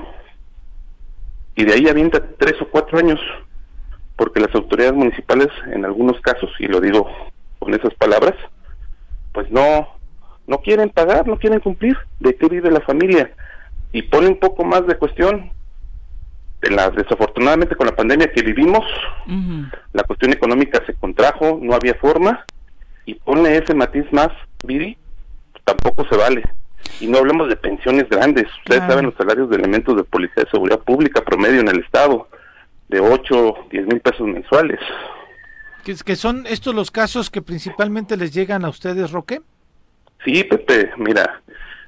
y de ahí avienta tres o cuatro años porque las autoridades municipales en algunos casos, y lo digo con esas palabras, pues no, no quieren pagar, no quieren cumplir de qué vive la familia y pone un poco más de cuestión en la, desafortunadamente con la pandemia que vivimos, la cuestión económica se contrajo, no había forma y pone ese matiz más, Viri, tampoco se vale. Y no hablemos de pensiones grandes. Ustedes saben los salarios de elementos de policía de seguridad pública promedio en el Estado, de 8, 10 mil pesos mensuales. ¿Que, ¿Que son estos los casos que principalmente les llegan a ustedes, Roque? Sí, Pepe, mira,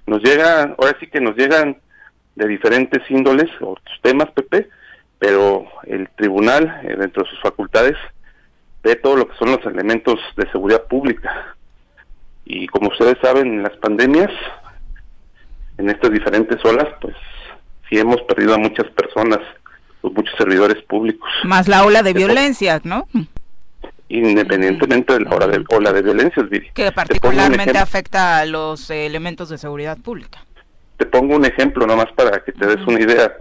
nos llegan, ahora sí que nos llegan de diferentes índoles o temas, Pepe, pero el tribunal, eh, dentro de sus facultades, ve todo lo que son los elementos de seguridad pública. Y como ustedes saben, en las pandemias, en estas diferentes olas, pues sí hemos perdido a muchas personas, pues, muchos servidores públicos. Más la ola de violencia, ¿no? Independientemente de la ola de, ola de violencia, Que particularmente afecta a los elementos de seguridad pública. Te pongo un ejemplo nomás para que te des una idea.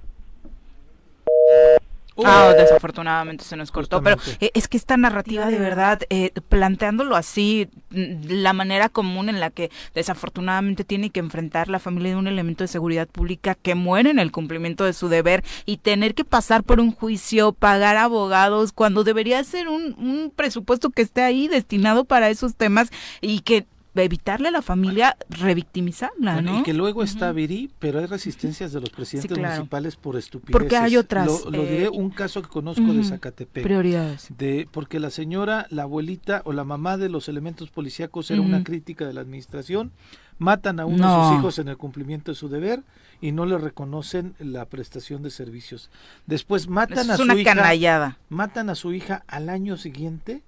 Ah, desafortunadamente se nos cortó, pero eh, es que esta narrativa de verdad, eh, planteándolo así, mm, la manera común en la que desafortunadamente tiene que enfrentar la familia de un elemento de seguridad pública que muere en el cumplimiento de su deber y tener que pasar por un juicio, pagar abogados, cuando debería ser un, un presupuesto que esté ahí destinado para esos temas y que evitarle a la familia revictimizarla, ¿no? Y que luego está Viri, pero hay resistencias de los presidentes municipales por estupideces. Porque hay otras. Lo, diré eh, un caso que conozco de Zacatepec. Prioridades. De, porque la señora, la abuelita o la mamá de los elementos policíacos era una crítica de la administración, matan a uno de sus hijos en el cumplimiento de su deber y no le reconocen la prestación de servicios. Después matan a su hija. Canallada. Matan a su hija al año siguiente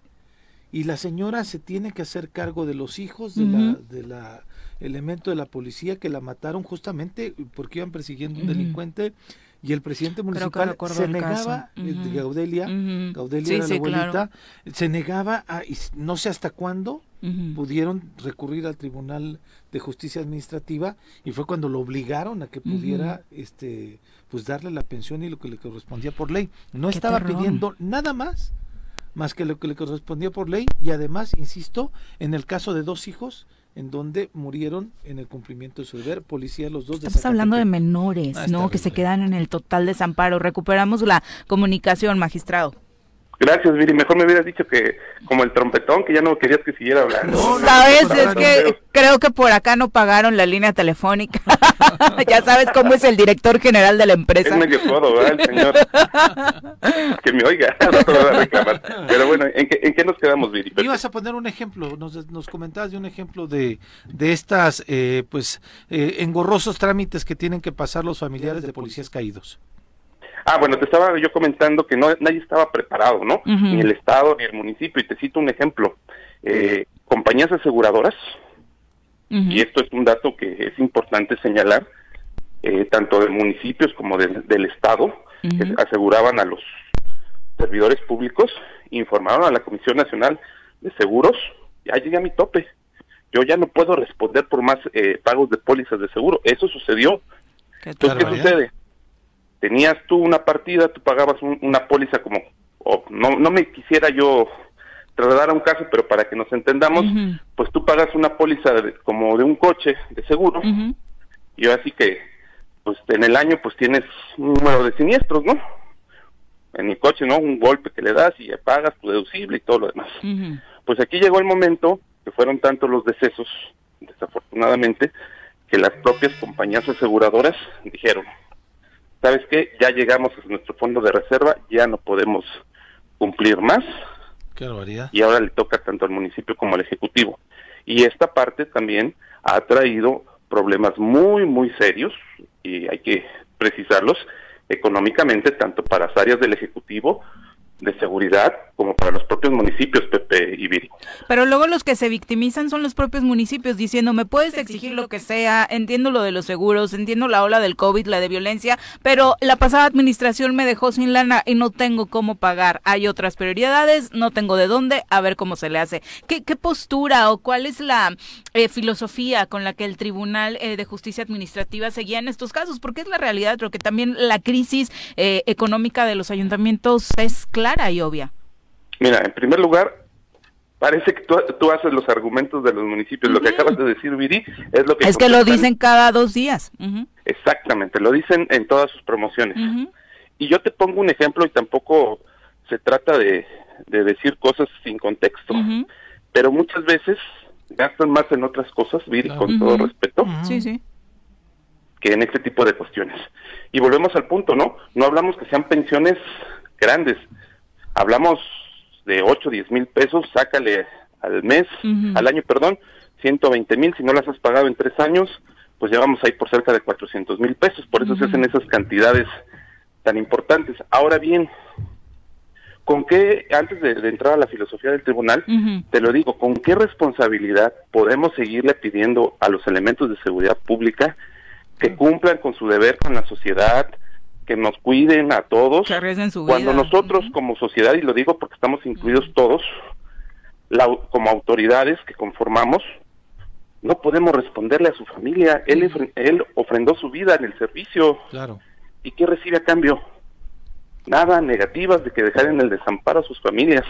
y la señora se tiene que hacer cargo de los hijos de la de la elemento de la policía que la mataron justamente porque iban persiguiendo un delincuente y el presidente municipal se negaba, uh Gaudelia, Gaudelia la abuelita, se negaba a, no sé hasta cuándo pudieron recurrir al Tribunal de Justicia Administrativa y fue cuando lo obligaron a que pudiera este pues darle la pensión y lo que le correspondía por ley. No estaba pidiendo nada más más que lo que le correspondía por ley y además, insisto, en el caso de dos hijos en donde murieron en el cumplimiento de su deber, policía los dos Estamos hablando de menores, ah, ¿no? Que se quedan en el total desamparo. Recuperamos la comunicación, magistrado. Gracias, Viri. Mejor me hubieras dicho que, como el trompetón, que ya no querías que siguiera hablando. Sabes, es que creo que por acá no pagaron la línea telefónica. ya sabes cómo es el director general de la empresa. Es medio codo, ¿verdad, el señor? que me oiga, Pero bueno, ¿en qué, ¿en qué, nos quedamos, Viri? Ibas a poner un ejemplo, nos, nos comentabas de un ejemplo de, de estas, eh, pues, eh, engorrosos trámites que tienen que pasar los familiares de policías caídos. Ah, bueno, te estaba yo comentando que no nadie estaba preparado, ¿no? Ni el Estado ni el municipio. Y te cito un ejemplo. Eh, compañías aseguradoras, y esto es un dato que es importante señalar, eh, tanto de municipios como del Estado, que aseguraban a los servidores públicos, informaron a la Comisión Nacional de Seguros, ya llegué a mi tope. Yo ya no puedo responder por más eh, pagos de pólizas de seguro. Eso sucedió. Entonces, ¿qué sucede? Tenías tú una partida, tú pagabas una póliza como, no, no me quisiera yo trasladar a un caso, pero para que nos entendamos, pues tú pagas una póliza como de un coche de seguro, y así que, pues en el año pues tienes un número de siniestros, ¿no? En el coche, ¿no? Un golpe que le das y pagas tu deducible y todo lo demás. Pues aquí llegó el momento que fueron tantos los decesos, desafortunadamente, que las propias compañías aseguradoras dijeron, ¿sabes qué? Ya llegamos a nuestro fondo de reserva, ya no podemos cumplir más. Qué y ahora le toca tanto al municipio como al Ejecutivo. Y esta parte también ha traído problemas muy, muy serios, y hay que precisarlos, económicamente, tanto para las áreas del Ejecutivo de seguridad como para los propios municipios, Pepe y Viri. Pero luego los que se victimizan son los propios municipios diciendo, me puedes exigir lo que sea, entiendo lo de los seguros, entiendo la ola del COVID, la de violencia, pero la pasada administración me dejó sin lana y no tengo cómo pagar. Hay otras prioridades, no tengo de dónde, a ver cómo se le hace. ¿Qué, qué postura o cuál es la eh, filosofía con la que el Tribunal eh, de Justicia Administrativa seguía en estos casos? Porque es la realidad, creo que también la crisis eh, económica de los ayuntamientos es clara y obvia? Mira, en primer lugar, parece que tú, haces los argumentos de los municipios. Lo que acabas de decir, Viri, es lo que... Es que lo dicen cada dos días. Exactamente, lo dicen en todas sus promociones. Y yo te pongo un ejemplo y tampoco se trata de, decir cosas sin contexto, pero muchas veces gastan más en otras cosas, Viri, con todo respeto. Sí, sí. Que en este tipo de cuestiones. Y volvemos al punto, ¿no? No hablamos que sean pensiones grandes, hablamos de 8, 10 mil pesos, sácale al mes, al año, perdón, 120 mil, si no las has pagado en tres años, pues llevamos ahí por cerca de 400 mil pesos, por eso se hacen esas cantidades tan importantes. Ahora bien, ¿con qué, antes de, entrar a la filosofía del tribunal, te lo digo, ¿con qué responsabilidad podemos seguirle pidiendo a los elementos de seguridad pública que cumplan con su deber con la sociedad, que nos cuiden a todos. cuando nosotros como sociedad, y lo digo porque estamos incluidos todos, como autoridades que conformamos, no podemos responderle a su familia. Él, él ofrendó su vida en el servicio. Claro. ¿Y qué recibe a cambio? Nada, negativas de que en el desamparo a sus familias.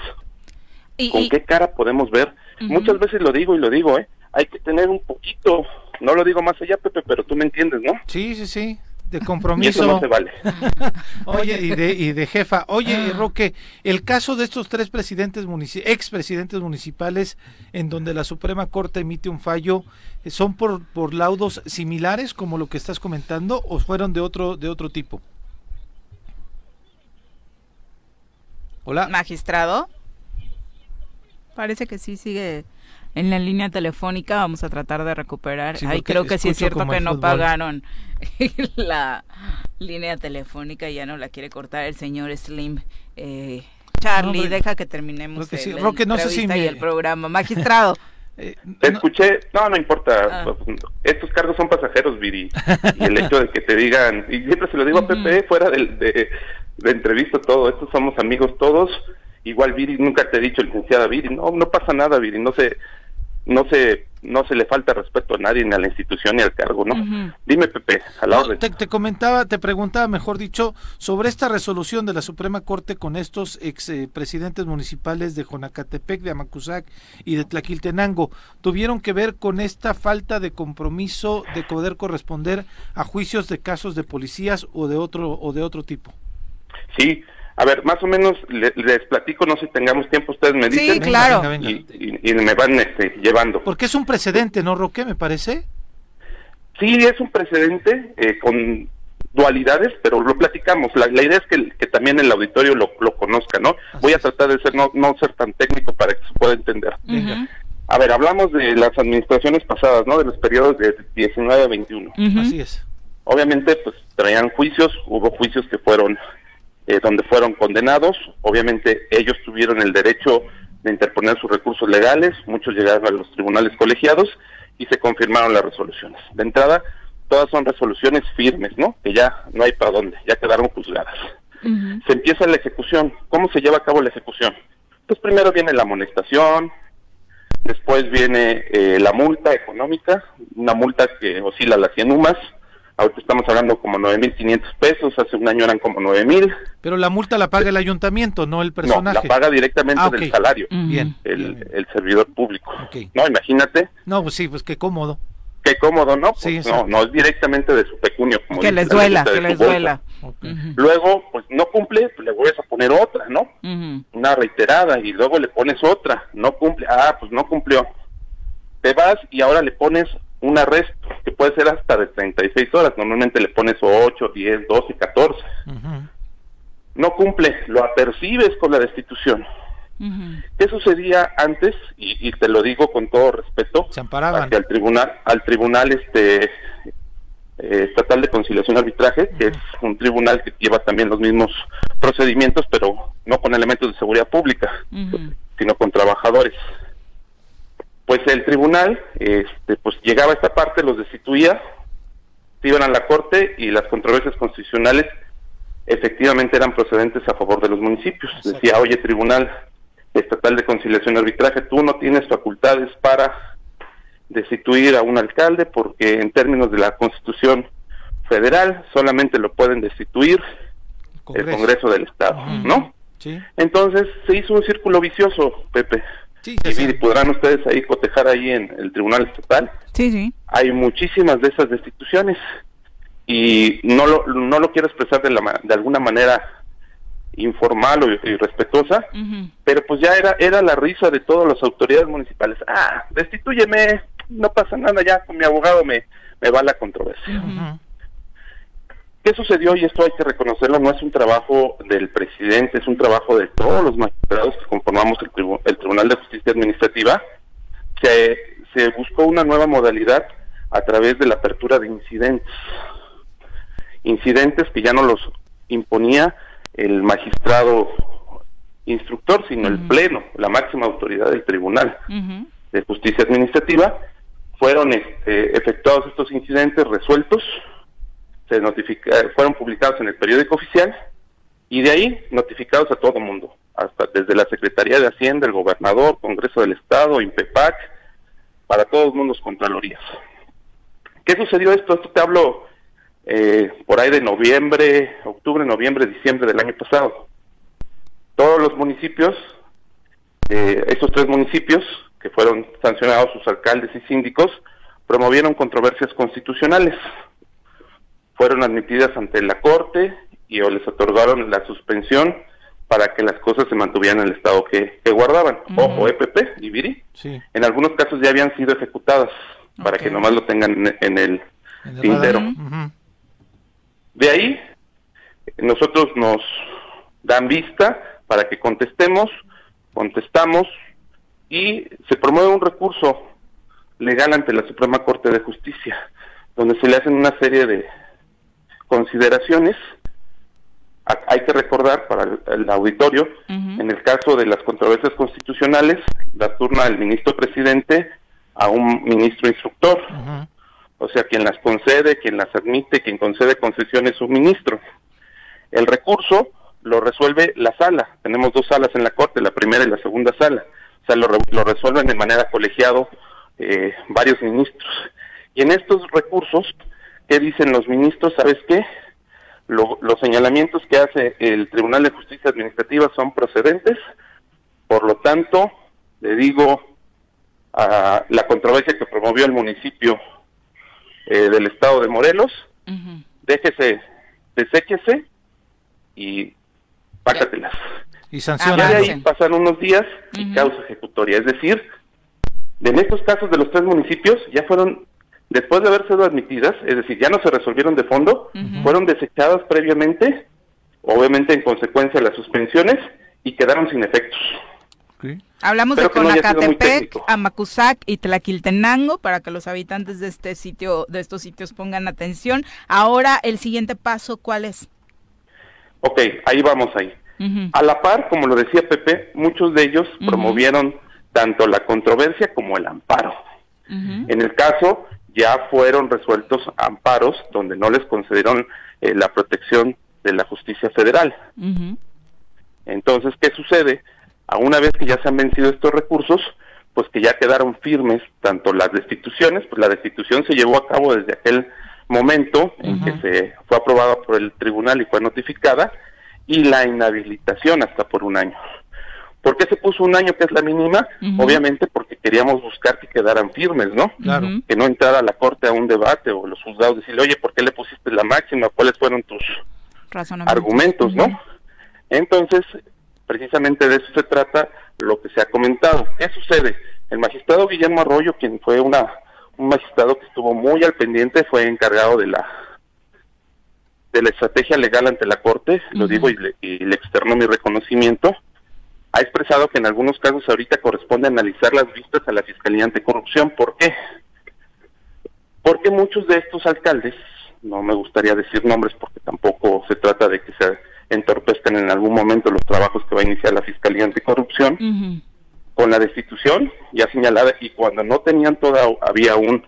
¿Con qué cara podemos ver? Muchas veces lo digo y lo digo, ¿eh? Hay que tener un poquito, no lo digo más allá, Pepe, pero tú me entiendes, ¿no? Sí, sí, sí de compromiso. no se vale. Oye, y de, y de jefa. Oye, ah. Roque, el caso de estos tres presidentes expresidentes municipales en donde la Suprema Corte emite un fallo, ¿son por, por laudos similares como lo que estás comentando o fueron de otro, de otro tipo? Hola. Magistrado. Parece que sí sigue en la línea telefónica vamos a tratar de recuperar. Ahí creo que sí es cierto que no pagaron la línea telefónica y ya no la quiere cortar el señor Slim. Eh, Charlie, deja que terminemos el, no sé si el programa. Magistrado. Eh, te escuché, no, no importa, ah. estos cargos son pasajeros, Viri, y el hecho de que te digan, y siempre se lo digo a Pepe fuera de, de, de entrevista todo, estos somos amigos todos, igual Viri, nunca te he dicho licenciada Viri, no, no pasa nada Viri, no se, no se no se le falta respeto a nadie ni a la institución ni al cargo, ¿no? Dime, Pepe, a la orden. Te, comentaba, te preguntaba, mejor dicho, sobre esta resolución de la Suprema Corte con estos ex eh, presidentes municipales de Jonacatepec, de Amacuzac y de Tlaquiltenango. ¿Tuvieron que ver con esta falta de compromiso de poder corresponder a juicios de casos de policías o de otro o de otro tipo? Sí, a ver, más o menos les, platico, no sé si tengamos tiempo, ustedes me dicen. Sí, claro. Y, me van este, llevando. Porque es un precedente, ¿no, Roque? Me parece. Sí, es un precedente eh, con dualidades, pero lo platicamos. La, idea es que, también el auditorio lo, conozca, ¿no? Voy a tratar de ser no, no ser tan técnico para que se pueda entender. A ver, hablamos de las administraciones pasadas, ¿no? De los periodos de 19 a 21. Así es. Obviamente, pues traían juicios, hubo juicios que fueron eh, donde fueron condenados. Obviamente ellos tuvieron el derecho de interponer sus recursos legales, muchos llegaron a los tribunales colegiados y se confirmaron las resoluciones. De entrada, todas son resoluciones firmes, ¿no? Que ya no hay para dónde, ya quedaron juzgadas. Se empieza la ejecución. ¿Cómo se lleva a cabo la ejecución? Pues primero viene la amonestación, después viene eh, la multa económica, una multa que oscila a las 100 UMAS, Ahorita estamos hablando como 9.500 pesos, hace un año eran como 9.000. Pero la multa la paga el ayuntamiento, no el personaje. No, la paga directamente ah, del salario. Bien, el, servidor público. No, imagínate. No, pues sí, pues qué cómodo. Qué cómodo, ¿no? Pues no, no es directamente de su pecunio. Como que les duela, que les duela. Luego, pues no cumple, pues le vuelves a poner otra, ¿no? Una reiterada y luego le pones otra, no cumple, ah, pues no cumplió. Te vas y ahora le pones un arresto que puede ser hasta de 36 horas, normalmente le pones 8, 10, 12, 14. No cumple, lo apercibes con la destitución. ¿Qué sucedía antes? Y, te lo digo con todo respeto, se amparaban al tribunal, al tribunal este eh, estatal de conciliación y arbitraje, que es un tribunal que lleva también los mismos procedimientos, pero no con elementos de seguridad pública, sino con trabajadores pues el tribunal este, pues llegaba a esta parte, los destituía, se iban a la corte y las controversias constitucionales efectivamente eran procedentes a favor de los municipios. Decía, oye, Tribunal Estatal de Conciliación y Arbitraje, tú no tienes facultades para destituir a un alcalde porque en términos de la Constitución Federal solamente lo pueden destituir el Congreso del Estado, ¿no? Sí. Entonces se hizo un círculo vicioso, Pepe y podrán ustedes ahí cotejar ahí en el Tribunal Estatal. Sí, sí. Hay muchísimas de esas destituciones y no lo, no lo quiero expresar de, la, de alguna manera informal o irrespetuosa, pero pues ya era era la risa de todas las autoridades municipales. Ah, destituyeme, no pasa nada, ya con mi abogado me, me va la controversia. ¿Qué sucedió? Y esto hay que reconocerlo, no es un trabajo del presidente, es un trabajo de todos los magistrados que conformamos el, Tribunal de Justicia Administrativa. Se, se buscó una nueva modalidad a través de la apertura de incidentes. Incidentes que ya no los imponía el magistrado instructor, sino el pleno, la máxima autoridad del Tribunal de Justicia Administrativa. Fueron este, efectuados estos incidentes resueltos se notifica, fueron publicados en el periódico oficial y de ahí notificados a todo mundo, hasta desde la Secretaría de Hacienda, el gobernador, Congreso del Estado, INPEPAC, para todos mundos contralorías. ¿Qué sucedió esto? Esto te hablo eh, por ahí de noviembre, octubre, noviembre, diciembre del año pasado. Todos los municipios, eh, estos tres municipios, que fueron sancionados sus alcaldes y síndicos, promovieron controversias constitucionales fueron admitidas ante la Corte y o les otorgaron la suspensión para que las cosas se mantuvieran en el estado que, guardaban. Ojo, EPP y Viri. En algunos casos ya habían sido ejecutadas para que nomás lo tengan en, el, tintero. De ahí, nosotros nos dan vista para que contestemos, contestamos y se promueve un recurso legal ante la Suprema Corte de Justicia, donde se le hacen una serie de, consideraciones. Hay que recordar para el, auditorio, en el caso de las controversias constitucionales, la turna del ministro presidente a un ministro instructor. O sea, quien las concede, quien las admite, quien concede concesiones es un ministro. El recurso lo resuelve la sala. Tenemos dos salas en la Corte, la primera y la segunda sala. O sea, lo, lo resuelven de manera colegiado eh, varios ministros. Y en estos recursos, ¿qué dicen los ministros? ¿Sabes qué? los señalamientos que hace el Tribunal de Justicia Administrativa son procedentes, por lo tanto, le digo a la controversia que promovió el municipio eh, del estado de Morelos, déjese, deséquese y pácatelas. Y sanciona. Ya de ahí pasan unos días y causa ejecutoria. Es decir, en estos casos de los tres municipios ya fueron después de haber sido admitidas, es decir, ya no se resolvieron de fondo, fueron desechadas previamente, obviamente en consecuencia de las suspensiones, y quedaron sin efectos. Hablamos de Conacatepec, Amacuzac y Tlaquiltenango para que los habitantes de este sitio, de estos sitios pongan atención. Ahora, el siguiente paso, ¿cuál es? Ok, ahí vamos ahí. A la par, como lo decía Pepe, muchos de ellos promovieron tanto la controversia como el amparo. En el caso, ya fueron resueltos amparos donde no les concedieron eh, la protección de la justicia federal. Entonces, ¿qué sucede? A una vez que ya se han vencido estos recursos, pues que ya quedaron firmes tanto las destituciones, pues la destitución se llevó a cabo desde aquel momento en que se fue aprobada por el tribunal y fue notificada, y la inhabilitación hasta por un año. ¿Por qué se puso un año que es la mínima? Obviamente porque queríamos buscar que quedaran firmes, ¿no? Claro. Que no entrara la corte a un debate o los juzgados decirle, oye, ¿por qué le pusiste la máxima? ¿Cuáles fueron tus argumentos, no? Entonces, precisamente de eso se trata lo que se ha comentado. ¿Qué sucede? El magistrado Guillermo Arroyo, quien fue una un magistrado que estuvo muy al pendiente, fue encargado de la de la estrategia legal ante la corte, lo digo y le, y le externo mi reconocimiento ha expresado que en algunos casos ahorita corresponde analizar las vistas a la Fiscalía Anticorrupción. ¿Por qué? Porque muchos de estos alcaldes, no me gustaría decir nombres porque tampoco se trata de que se entorpezcan en algún momento los trabajos que va a iniciar la Fiscalía Anticorrupción, con la destitución ya señalada y cuando no tenían toda, había aún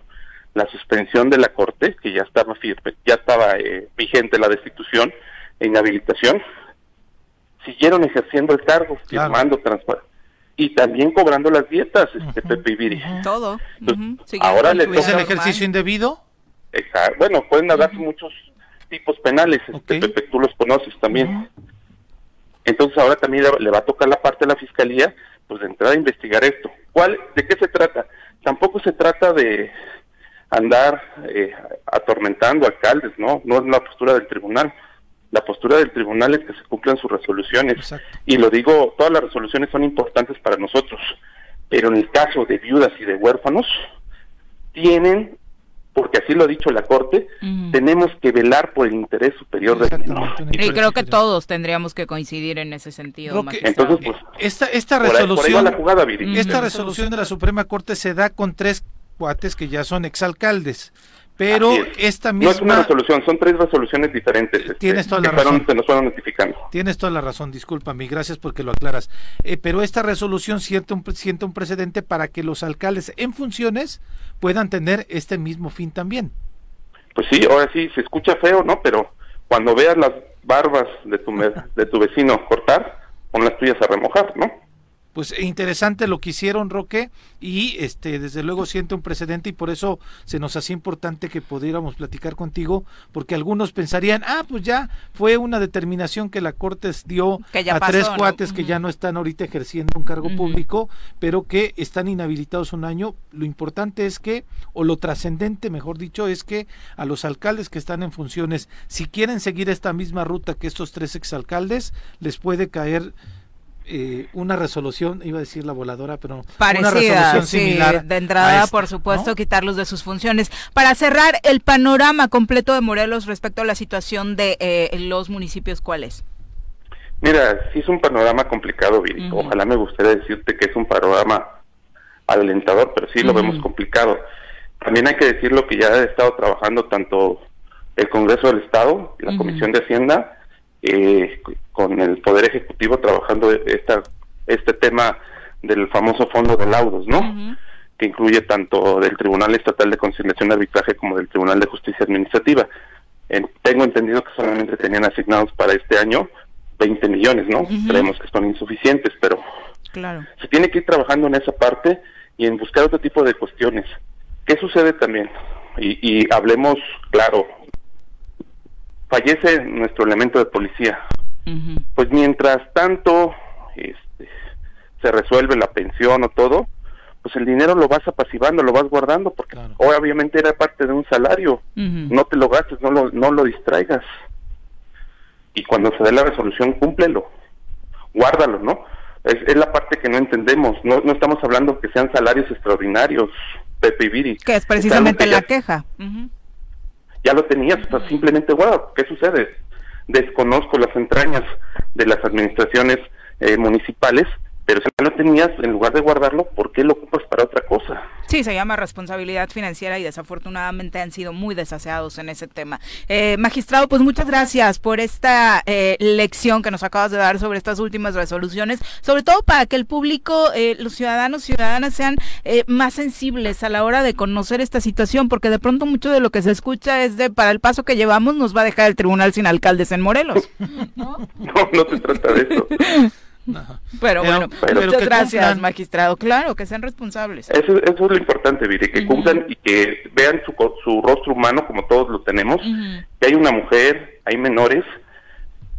la suspensión de la Corte, que ya estaba firme, ya estaba eh, vigente la destitución e inhabilitación, siguieron ejerciendo el cargo, firmando y también cobrando las dietas, este Pepe Viri. Todo. ahora le ¿Es el ejercicio indebido? Bueno, pueden haber muchos tipos penales, este, Pepe, tú los conoces también. Entonces ahora también le va a tocar la parte de la fiscalía, pues de entrar a investigar esto. ¿Cuál, ¿De qué se trata? Tampoco se trata de andar eh, atormentando alcaldes, ¿no? No es la postura del tribunal la postura del tribunal es que se cumplan sus resoluciones. Y lo digo, todas las resoluciones son importantes para nosotros, pero en el caso de viudas y de huérfanos, tienen, porque así lo ha dicho la Corte, tenemos que velar por el interés superior del menor. Y creo que todos tendríamos que coincidir en ese sentido. Entonces, pues, esta, esta resolución, la jugada, esta resolución de la Suprema Corte se da con tres cuates que ya son exalcaldes. Pero esta misma... No es una resolución, son tres resoluciones diferentes. Este, Tienes toda la razón. nos fueron notificando. Tienes toda la razón, discúlpame, gracias porque lo aclaras. Eh, pero esta resolución siente un, siente un precedente para que los alcaldes en funciones puedan tener este mismo fin también. Pues sí, ahora sí, se escucha feo, ¿no? Pero cuando veas las barbas de tu, de tu vecino cortar, pon las tuyas a remojar, ¿no? Pues interesante lo que hicieron Roque y este desde luego siente un precedente y por eso se nos hacía importante que pudiéramos platicar contigo porque algunos pensarían ah pues ya fue una determinación que la corte dio a tres cuates que ya no están ahorita ejerciendo un cargo público pero que están inhabilitados un año. Lo importante es que o lo trascendente mejor dicho es que a los alcaldes que están en funciones si quieren seguir esta misma ruta que estos tres exalcaldes les puede caer eh, una resolución, iba a decir la voladora, pero una resolución similar. De entrada, por supuesto, quitarlos de sus funciones. Para cerrar, el panorama completo de Morelos respecto a la situación de eh, los municipios, ¿cuál es? Mira, sí es un panorama complicado, Viri. Ojalá me gustaría decirte que es un panorama alentador, pero sí lo vemos complicado. También hay que decir lo que ya ha estado trabajando tanto el Congreso del Estado, la Comisión de Hacienda, eh, con el Poder Ejecutivo trabajando esta, este tema del famoso fondo de laudos, ¿no? que incluye tanto del Tribunal Estatal de Conciliación y Arbitraje como del Tribunal de Justicia Administrativa. tengo entendido que solamente tenían asignados para este año 20 millones, ¿no? Creemos que son insuficientes, pero claro. se tiene que ir trabajando en esa parte y en buscar otro tipo de cuestiones. ¿Qué sucede también? Y, y hablemos claro, fallece nuestro elemento de policía. Pues mientras tanto este, se resuelve la pensión o todo, pues el dinero lo vas apacivando, lo vas guardando, porque obviamente era parte de un salario. No te lo gastes, no lo, no lo distraigas. Y cuando se dé la resolución, cúmplelo. Guárdalo, ¿no? Es, es la parte que no entendemos. No, no estamos hablando que sean salarios extraordinarios, Pepe y Viri. Que es precisamente la queja. Ya lo tenías, simplemente guarda. ¿Qué sucede? Desconozco las entrañas de las administraciones eh, municipales pero si no tenías, en lugar de guardarlo, ¿por qué lo ocupas para otra cosa? Sí, se llama responsabilidad financiera y desafortunadamente han sido muy desaseados en ese tema. Eh, magistrado, pues muchas gracias por esta eh, lección que nos acabas de dar sobre estas últimas resoluciones, sobre todo para que el público, eh, los ciudadanos, ciudadanas sean más sensibles a la hora de conocer esta situación, porque de pronto mucho de lo que se escucha es de para el paso que llevamos nos va a dejar el tribunal sin alcaldes en Morelos. no, no se trata de eso. Pero, bueno, muchas gracias, magistrado. Claro, que sean responsables. Eso, es lo importante, Viri, que cumplan y que vean su, su rostro humano como todos lo tenemos, que hay una mujer, hay menores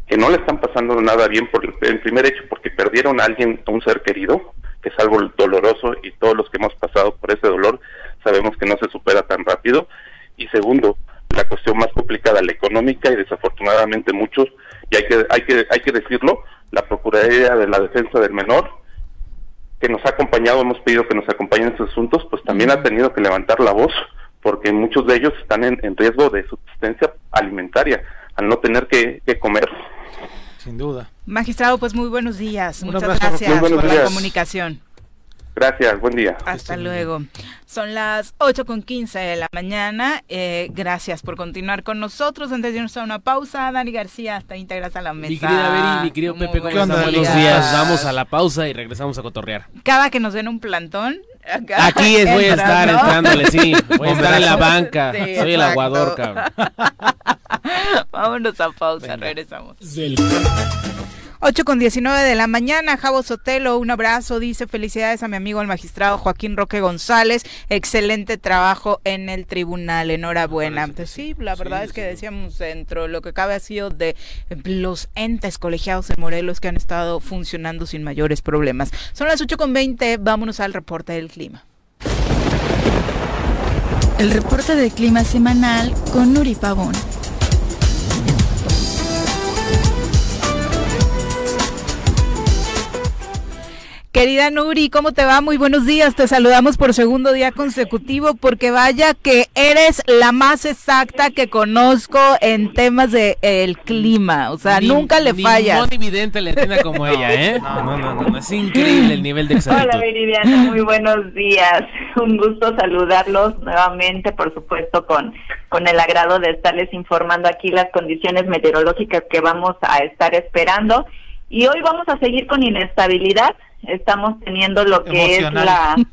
que no le están pasando nada bien por el, primer hecho porque perdieron a alguien, a un ser querido, que es algo doloroso y todos los que hemos pasado por ese dolor sabemos que no se supera tan rápido. Y segundo, la cuestión más complicada, la económica y desafortunadamente muchos, y hay que, hay que, hay que decirlo, la Procuraduría de la Defensa del Menor, que nos ha acompañado, hemos pedido que nos acompañen en estos asuntos, pues también ha tenido que levantar la voz, porque muchos de ellos están en, riesgo de subsistencia alimentaria, al no tener que, comer. Sin duda. Magistrado, pues muy buenos días. Muchas gracias por la comunicación. Gracias, buen día. Hasta luego. Son las 8 con 15 de la mañana. Eh, gracias por continuar con nosotros. Antes de irnos a una pausa, Dani García hasta integras a la mesa. Mi querida Beri, mi querido Pepe, ¿cómo están? Buenos días. Vamos a la pausa y regresamos a cotorrear. Cada que nos den un plantón, Aquí es, voy a estar entrándole, sí. Voy a estar en la banca. Soy el aguador, cabrón. Vámonos a pausa, regresamos. 8 con 19 de la mañana, Javo Sotelo, un abrazo, dice felicidades a mi amigo el magistrado Joaquín Roque González, excelente trabajo en el tribunal, enhorabuena. Pues sí, la verdad es que decíamos dentro, lo que cabe ha sido de los entes colegiados de Morelos que han estado funcionando sin mayores problemas. Son las 8 con 20, vámonos al reporte del clima. El reporte del clima semanal con Nuri Pavón. Querida Nuri, ¿cómo te va? Muy buenos días. Te saludamos por segundo día consecutivo porque vaya que eres la más exacta que conozco en temas de el clima. O sea, nunca le falla. Ni evidente le entienda como ella, ¿eh? No, no, no, Es increíble el nivel de exactitud. Hola, Viridiana. Muy buenos días. Un gusto saludarlos nuevamente, por supuesto, con, con el agrado de estarles informando aquí las condiciones meteorológicas que vamos a estar esperando. Y hoy vamos a seguir con inestabilidad estamos teniendo lo que es la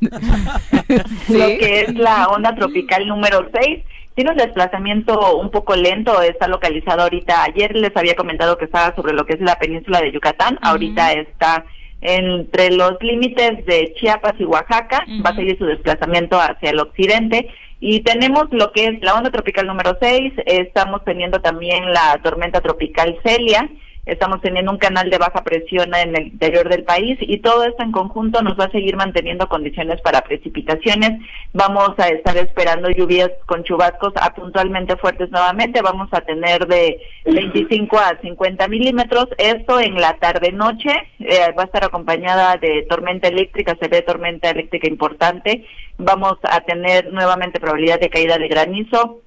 lo que es la onda tropical número 6 tiene un desplazamiento un poco lento, está localizado ahorita, ayer les había comentado que estaba sobre lo que es la península de Yucatán, ahorita está entre los límites de Chiapas y Oaxaca, va a seguir su desplazamiento hacia el occidente. Y tenemos lo que es la onda tropical número 6, estamos teniendo también la tormenta tropical Celia, estamos teniendo un canal de baja presión en el interior del país y todo esto en conjunto nos va a seguir manteniendo condiciones para precipitaciones. Vamos a estar esperando lluvias con chubascos a puntualmente fuertes nuevamente. Vamos a tener de 25 a 50 milímetros. Esto en la tarde-noche eh, va a estar acompañada de tormenta eléctrica, se ve tormenta eléctrica importante. Vamos a tener nuevamente probabilidad de caída de granizo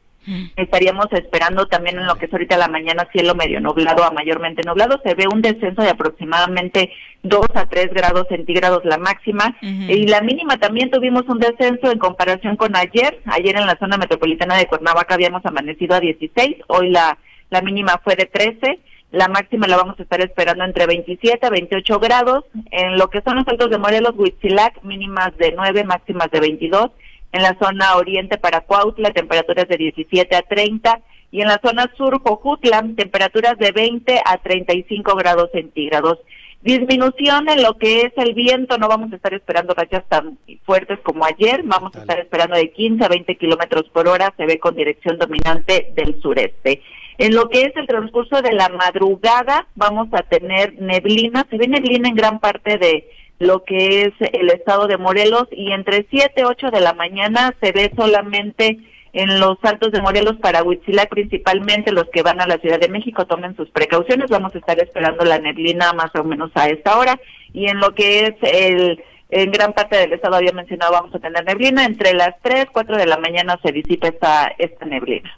Estaríamos esperando también en lo que es ahorita la mañana cielo medio nublado a mayormente nublado. Se ve un descenso de aproximadamente 2 a 3 grados centígrados la máxima y la mínima también tuvimos un descenso en comparación con ayer. Ayer en la zona metropolitana de Cuernavaca habíamos amanecido a 16, hoy la, la mínima fue de 13 la máxima la vamos a estar esperando entre 27 a 28 grados. En lo que son los altos de Morelos, Huitzilac, mínimas de 9, máximas de 22. En la zona oriente para Cuautla, temperaturas de 17 a 30. Y en la zona sur, Jojutla, temperaturas de 20 a 35 grados centígrados. Disminución en lo que es el viento, no vamos a estar esperando rachas tan fuertes como ayer, vamos a estar esperando de 15 a 20 kilómetros por hora, se ve con dirección dominante del sureste. En lo que es el transcurso de la madrugada, vamos a tener neblina, se ve neblina en gran parte de lo que es el estado de Morelos y entre 7 y 8 de la mañana se ve solamente en los altos de Morelos para Huitzilac, principalmente los que van a la Ciudad de México, tomen sus precauciones, vamos a estar esperando la neblina más o menos a esta hora. Y en lo que es el en gran parte del estado había mencionado vamos a tener neblina, entre las 3, 4 de la mañana se disipa esta, esta neblina.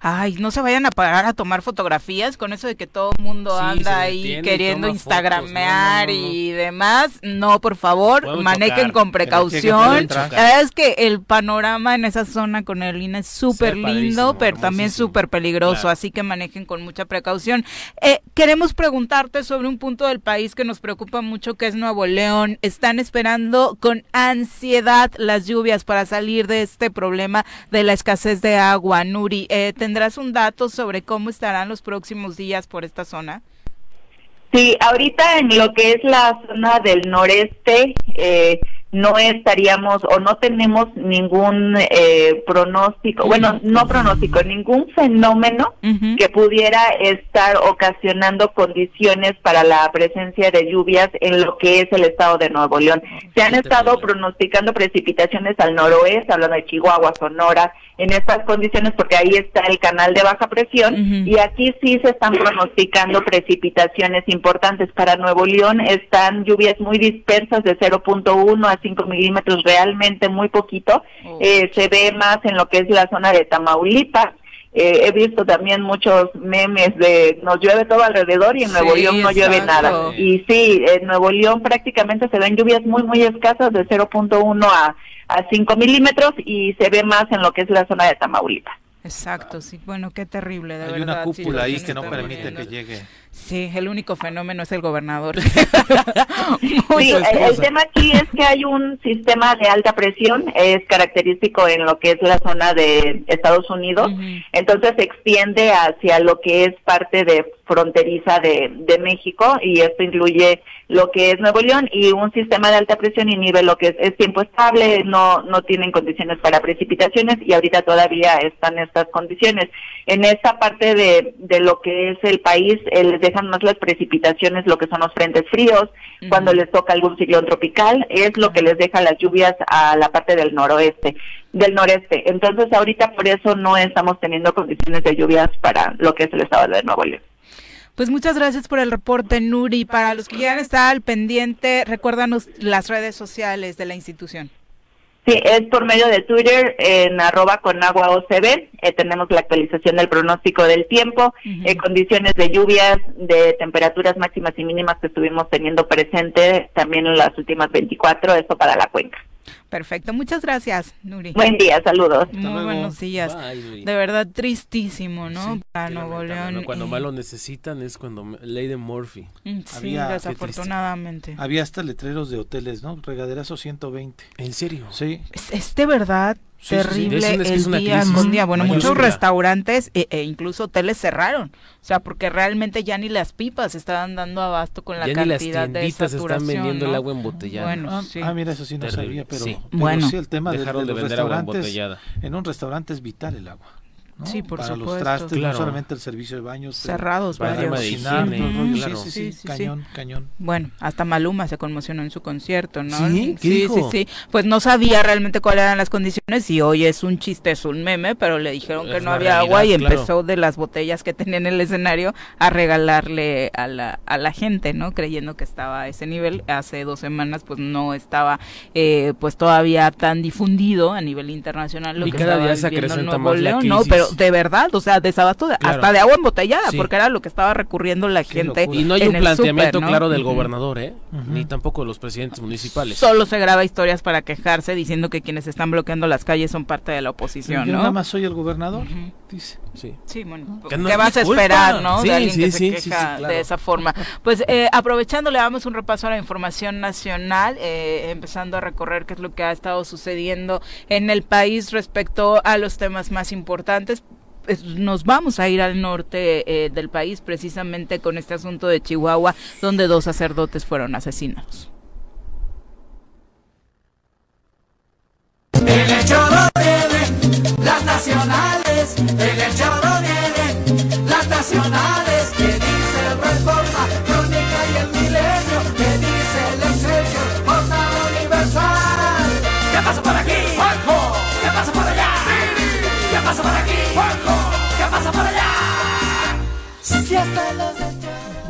Ay, no se vayan a parar a tomar fotografías con eso de que todo el mundo anda ahí queriendo instagramear y demás. No, por favor, manejen con precaución. La verdad es que el panorama en esa zona con el INE es súper lindo, pero también súper peligroso, así que manejen con mucha precaución. Eh, queremos preguntarte sobre un punto del país que nos preocupa mucho, que es Nuevo León. Están esperando con ansiedad las lluvias para salir de este problema de la escasez de agua. Nuri, eh, ¿tendrás un dato sobre cómo estarán los próximos días por esta zona? Sí, ahorita en lo que es la zona del noreste, eh, no estaríamos o no tenemos ningún eh, pronóstico, bueno, no pronóstico, ningún fenómeno que pudiera estar ocasionando condiciones para la presencia de lluvias en lo que es el estado de Nuevo León. Se han estado pronosticando precipitaciones al noroeste, hablando de Chihuahua, Sonora, en estas condiciones porque ahí está el canal de baja presión y aquí sí se están pronosticando precipitaciones importantes. Para Nuevo León, están lluvias muy dispersas de 0.1 a 5 milímetros, realmente muy poquito. Oh. Eh, se ve más en lo que es la zona de Tamaulipas. Eh, he visto también muchos memes de nos llueve todo alrededor y en Nuevo León no llueve nada. Y sí, en Nuevo León prácticamente se ven lluvias muy, muy escasas de 0.1 a, a 5 milímetros y se ve más en lo que es la zona de Tamaulipas. Exacto, sí, bueno, qué terrible, de Hay una cúpula ahí que no permite que llegue. Sí, el único fenómeno es el gobernador. sí, el, tema aquí es que hay un sistema de alta presión, es característico en lo que es la zona de Estados Unidos, entonces se extiende hacia lo que es parte de fronteriza de, de México y esto incluye lo que es Nuevo León y un sistema de alta presión inhibe lo que es, tiempo estable, no, no tienen condiciones para precipitaciones y ahorita todavía están estas condiciones. En esta parte de, de lo que es el país, les dejan más las precipitaciones, lo que son los frentes fríos, cuando les toca algún ciclón tropical, es lo que les deja las lluvias a la parte del noroeste, del noreste. Entonces ahorita por eso no estamos teniendo condiciones de lluvias para lo que es el estado de Nuevo León. Pues muchas gracias por el reporte, Nuri. Para los que quieran estar al pendiente, recuérdanos las redes sociales de la institución. Sí, es por medio de Twitter en arroba con agua OCB. Eh, tenemos la actualización del pronóstico del tiempo, eh, condiciones de lluvias, de temperaturas máximas y mínimas que estuvimos teniendo presente también en las últimas 24, eso para la cuenca. Perfecto, muchas gracias, Nuri. Buen día, saludos. Muy buenos días. de verdad tristísimo, ¿no? Para Nuevo León. Cuando más lo necesitan es cuando de Murphy. Mm, sí, desafortunadamente. Había hasta letreros de hoteles, ¿no? Regaderazo 120. ¿En serio? Sí. Es, de verdad terrible el día con día. Bueno, muchos restaurantes e, e, incluso hoteles cerraron. O sea, porque realmente ya ni las pipas estaban dando abasto con la cantidad de saturación. están vendiendo el agua embotellada. Bueno, ah, sí. ah, mira, eso sí no sabía, pero, bueno, sí el tema de, los restaurantes, en un restaurante es vital el agua. Sí, por para supuesto. los trastes, no solamente el servicio de baños. Cerrados, para varios. sí, claro. sí, sí, sí, cañón, cañón. Bueno, hasta Maluma se conmocionó en su concierto, ¿no? Sí, sí, sí, Pues no sabía realmente cuáles eran las condiciones y hoy es un chiste, es un meme, pero le dijeron que no había agua y empezó de las botellas que tenía en el escenario a regalarle a la, a la gente, ¿no? Creyendo que estaba a ese nivel. Hace dos semanas pues no estaba eh, pues todavía tan difundido a nivel internacional lo y que cada estaba día se acrecenta más León, ¿no? Pero pero de verdad, o sea, desabasto hasta de agua embotellada, porque era lo que estaba recurriendo la gente. Y no hay un planteamiento claro del gobernador, ¿eh? Ni tampoco de los presidentes municipales. Solo se graba historias para quejarse diciendo que quienes están bloqueando las calles son parte de la oposición, ¿no? nada más soy el gobernador, dice. Sí. Sí, bueno, ¿qué vas a esperar, no? Sí, de alguien que se queja de esa forma. Pues eh, aprovechando, le damos un repaso a la información nacional, eh, empezando a recorrer qué es lo que ha estado sucediendo en el país respecto a los temas más importantes nos vamos a ir al norte eh, del país precisamente con este asunto de Chihuahua, donde dos sacerdotes fueron asesinados. En el choro vienen las nacionales, en el choro vienen las nacionales,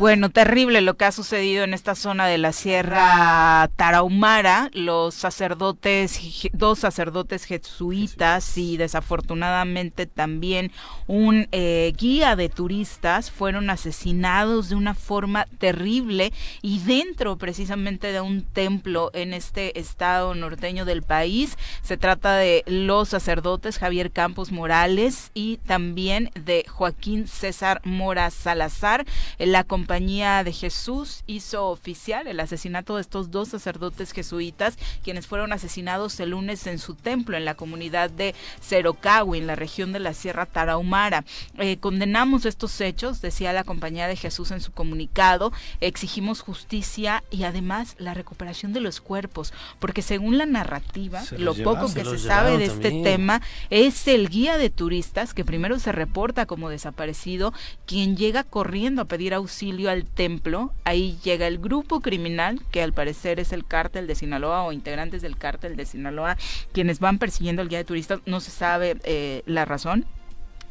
bueno, terrible lo que ha sucedido en esta zona de la Sierra Tarahumara. Los sacerdotes, dos sacerdotes jesuitas y desafortunadamente también un eh, guía de turistas fueron asesinados de una forma terrible y dentro precisamente de un templo en este estado norteño del país. Se trata de los sacerdotes Javier Campos Morales y también de Joaquín César Mora Salazar. La Compañía de Jesús hizo oficial el asesinato de estos dos sacerdotes jesuitas, quienes fueron asesinados el lunes en su templo en la comunidad de Cerocahui, en la región de la Sierra Tarahumara. Eh, condenamos estos hechos, decía la Compañía de Jesús en su comunicado, exigimos justicia y además la recuperación de los cuerpos, porque según la narrativa, lo poco que se, sabe de este tema es el guía de turistas que primero se reporta como desaparecido, quien llega corriendo a pedir auxilio al templo, ahí llega el grupo criminal, que al parecer es el cártel de Sinaloa o integrantes del cártel de Sinaloa, quienes van persiguiendo al guía de turistas, no se sabe eh, la razón.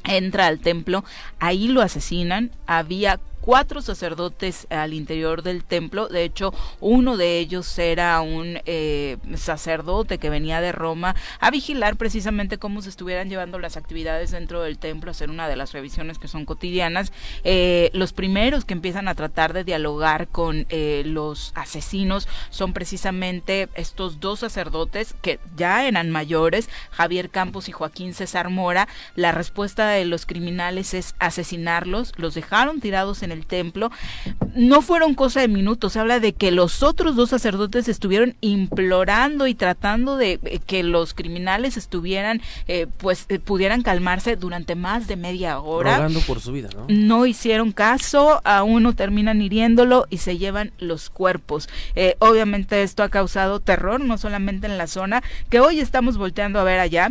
Entra al templo, ahí lo asesinan, había cuatro sacerdotes al interior del templo. De hecho, uno de ellos era un eh, sacerdote que venía de Roma a vigilar precisamente cómo se estuvieran llevando las actividades dentro del templo, hacer una de las revisiones que son cotidianas. Eh, los primeros que empiezan a tratar de dialogar con eh, los asesinos son precisamente estos dos sacerdotes que ya eran mayores, Javier Campos y Joaquín César Mora. La respuesta de los criminales es asesinarlos, los dejaron tirados en el templo, no fueron cosa de minutos, se habla de que los otros dos sacerdotes estuvieron implorando y tratando de eh, que los criminales estuvieran, eh, pues eh, pudieran calmarse durante más de media hora. Rogando por su vida, ¿no? No hicieron caso, a uno terminan hiriéndolo y se llevan los cuerpos. obviamente esto ha causado terror, no solamente en la zona, que hoy estamos volteando a ver allá,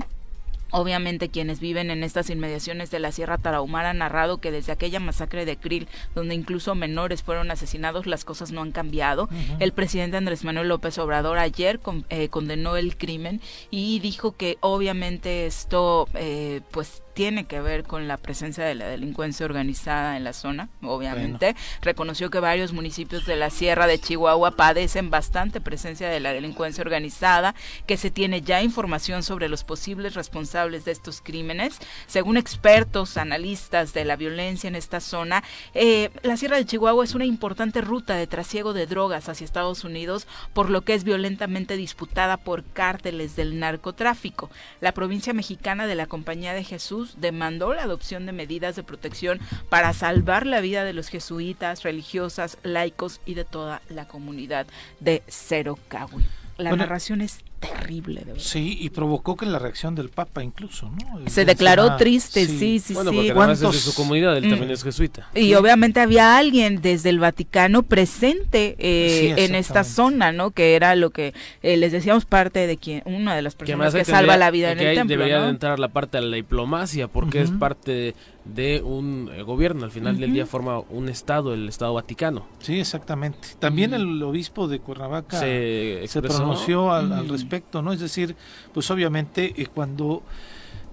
Obviamente quienes viven en estas inmediaciones de la Sierra Tarahumara han narrado que desde aquella masacre de Krill, donde incluso menores fueron asesinados, las cosas no han cambiado. El presidente Andrés Manuel López Obrador ayer eh, condenó el crimen y dijo que obviamente esto eh, pues tiene que ver con la presencia de la delincuencia organizada en la zona, obviamente. Reconoció que varios municipios de la Sierra de Chihuahua padecen bastante presencia de la delincuencia organizada, que se tiene ya información sobre los posibles responsables de estos crímenes. Según expertos, analistas de la violencia en esta zona, eh, la Sierra de Chihuahua es una importante ruta de trasiego de drogas hacia Estados Unidos, por lo que es violentamente disputada por cárteles del narcotráfico. La provincia mexicana de la Compañía de Jesús demandó la adopción de medidas de protección para salvar la vida de los jesuitas, religiosas, laicos y de toda la comunidad de Cerocahui. La narración es terrible, de verdad. Sí, y provocó que la reacción del Papa incluso, ¿no? Se declaró triste, sí, sí, bueno, sí. Porque además es de su comunidad, él también mm. es jesuita. Y obviamente había alguien desde el Vaticano presente eh, en esta zona, ¿no? Que era lo que eh, les decíamos parte de quien, una de las personas que, salva la vida en el templo, Debería entrar la parte de la diplomacia, porque es parte de, un eh, gobierno, al final del día forma un estado, el Estado Vaticano. Sí, exactamente. También el obispo de Cuernavaca se, pronunció al respecto ¿no? Es decir, pues obviamente eh, cuando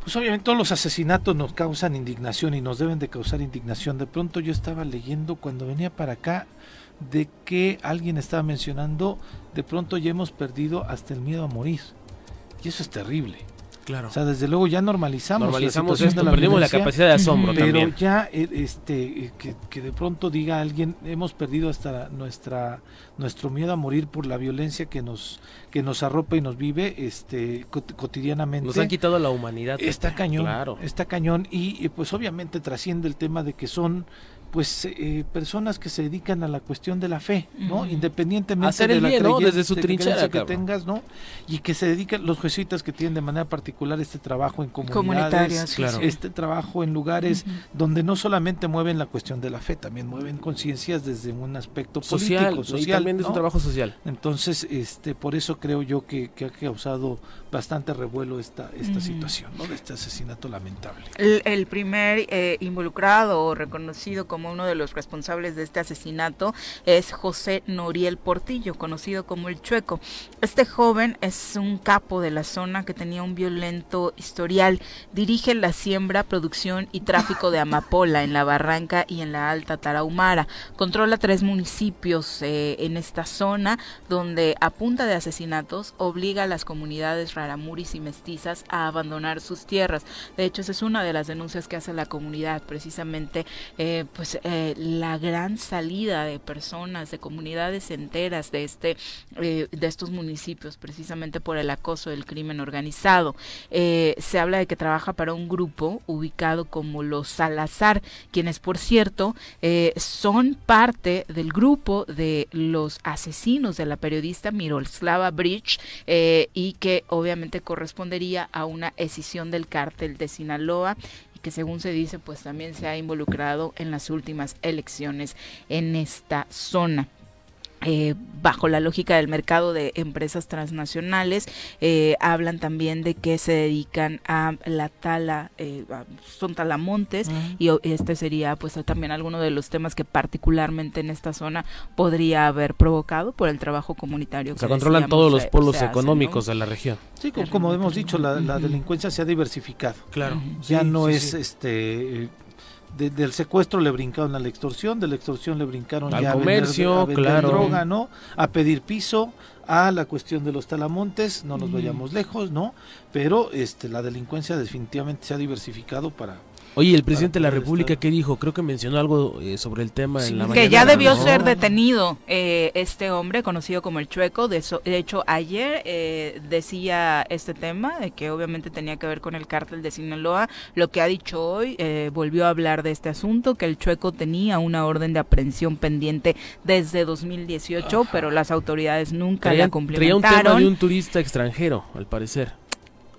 pues obviamente todos los asesinatos nos causan indignación y nos deben de causar indignación. De pronto yo estaba leyendo cuando venía para acá de que alguien estaba mencionando, de pronto ya hemos perdido hasta el miedo a morir. Y eso es terrible. Claro. O sea, desde luego ya normalizamos, normalizamos esto, la perdimos la capacidad de asombro pero ya eh, este eh, que, que, de pronto diga alguien hemos perdido hasta nuestra nuestro miedo a morir por la violencia que nos que nos arropa y nos vive este cotidianamente. Nos han quitado la humanidad. Está cañón. Claro. Está cañón y pues obviamente trasciende el tema de que son pues eh, personas que se dedican a la cuestión de la fe, ¿no? Independientemente de la bien, desde su trinchera que tengas, ¿no? Y que se dedican los jesuitas que tienen de manera particular este trabajo en comunidades, este trabajo en lugares donde no solamente mueven la cuestión de la fe, también mueven conciencias desde un aspecto social, político, social, también ¿no? un trabajo social. Entonces, este, por eso creo yo que, que ha causado bastante revuelo esta esta situación, ¿no? De este asesinato lamentable. El, primer eh, involucrado o reconocido como como uno de los responsables de este asesinato es José Noriel Portillo, conocido como el Chueco. Este joven es un capo de la zona que tenía un violento historial. Dirige la siembra, producción y tráfico de amapola en la Barranca y en la Alta Tarahumara. Controla tres municipios eh, en esta zona donde a punta de asesinatos obliga a las comunidades raramuris y mestizas a abandonar sus tierras. De hecho, esa es una de las denuncias que hace la comunidad, precisamente eh, pues eh, la gran salida de personas, de comunidades enteras de este, eh, de estos municipios, precisamente por el acoso del crimen organizado. Eh, se habla de que trabaja para un grupo ubicado como los Salazar, quienes, por cierto, son parte del grupo de los asesinos de la periodista Miroslava Bridge y que obviamente correspondería a una escisión del cártel de Sinaloa que según se dice pues también se ha involucrado en las últimas elecciones en esta zona. Eh, bajo la lógica del mercado de empresas transnacionales, eh, hablan también de que se dedican a la tala, eh, son talamontes, y este sería pues también alguno de los temas que particularmente en esta zona podría haber provocado por el trabajo comunitario. Se controlan todos los polos económicos de la región. Sí, como, hemos dicho, la, delincuencia se ha diversificado. Claro. Ya no es este del secuestro le brincaron a la extorsión, de la extorsión le brincaron al comercio, claro. droga, ¿no? A pedir piso, a la cuestión de los talamontes, no nos vayamos lejos, ¿no? Pero este la delincuencia definitivamente se ha diversificado para Oye, el presidente de la República, ¿qué dijo? Creo que mencionó algo eh, sobre el tema en la mañana. Que ya debió ser detenido eh, este hombre, conocido como el Chueco. De, hecho, ayer eh, decía este tema, de que obviamente tenía que ver con el cártel de Sinaloa. Lo que ha dicho hoy, volvió a hablar de este asunto, que el Chueco tenía una orden de aprehensión pendiente desde 2018, pero las autoridades nunca la cumplimentaron. Traía un tema de un turista extranjero, al parecer.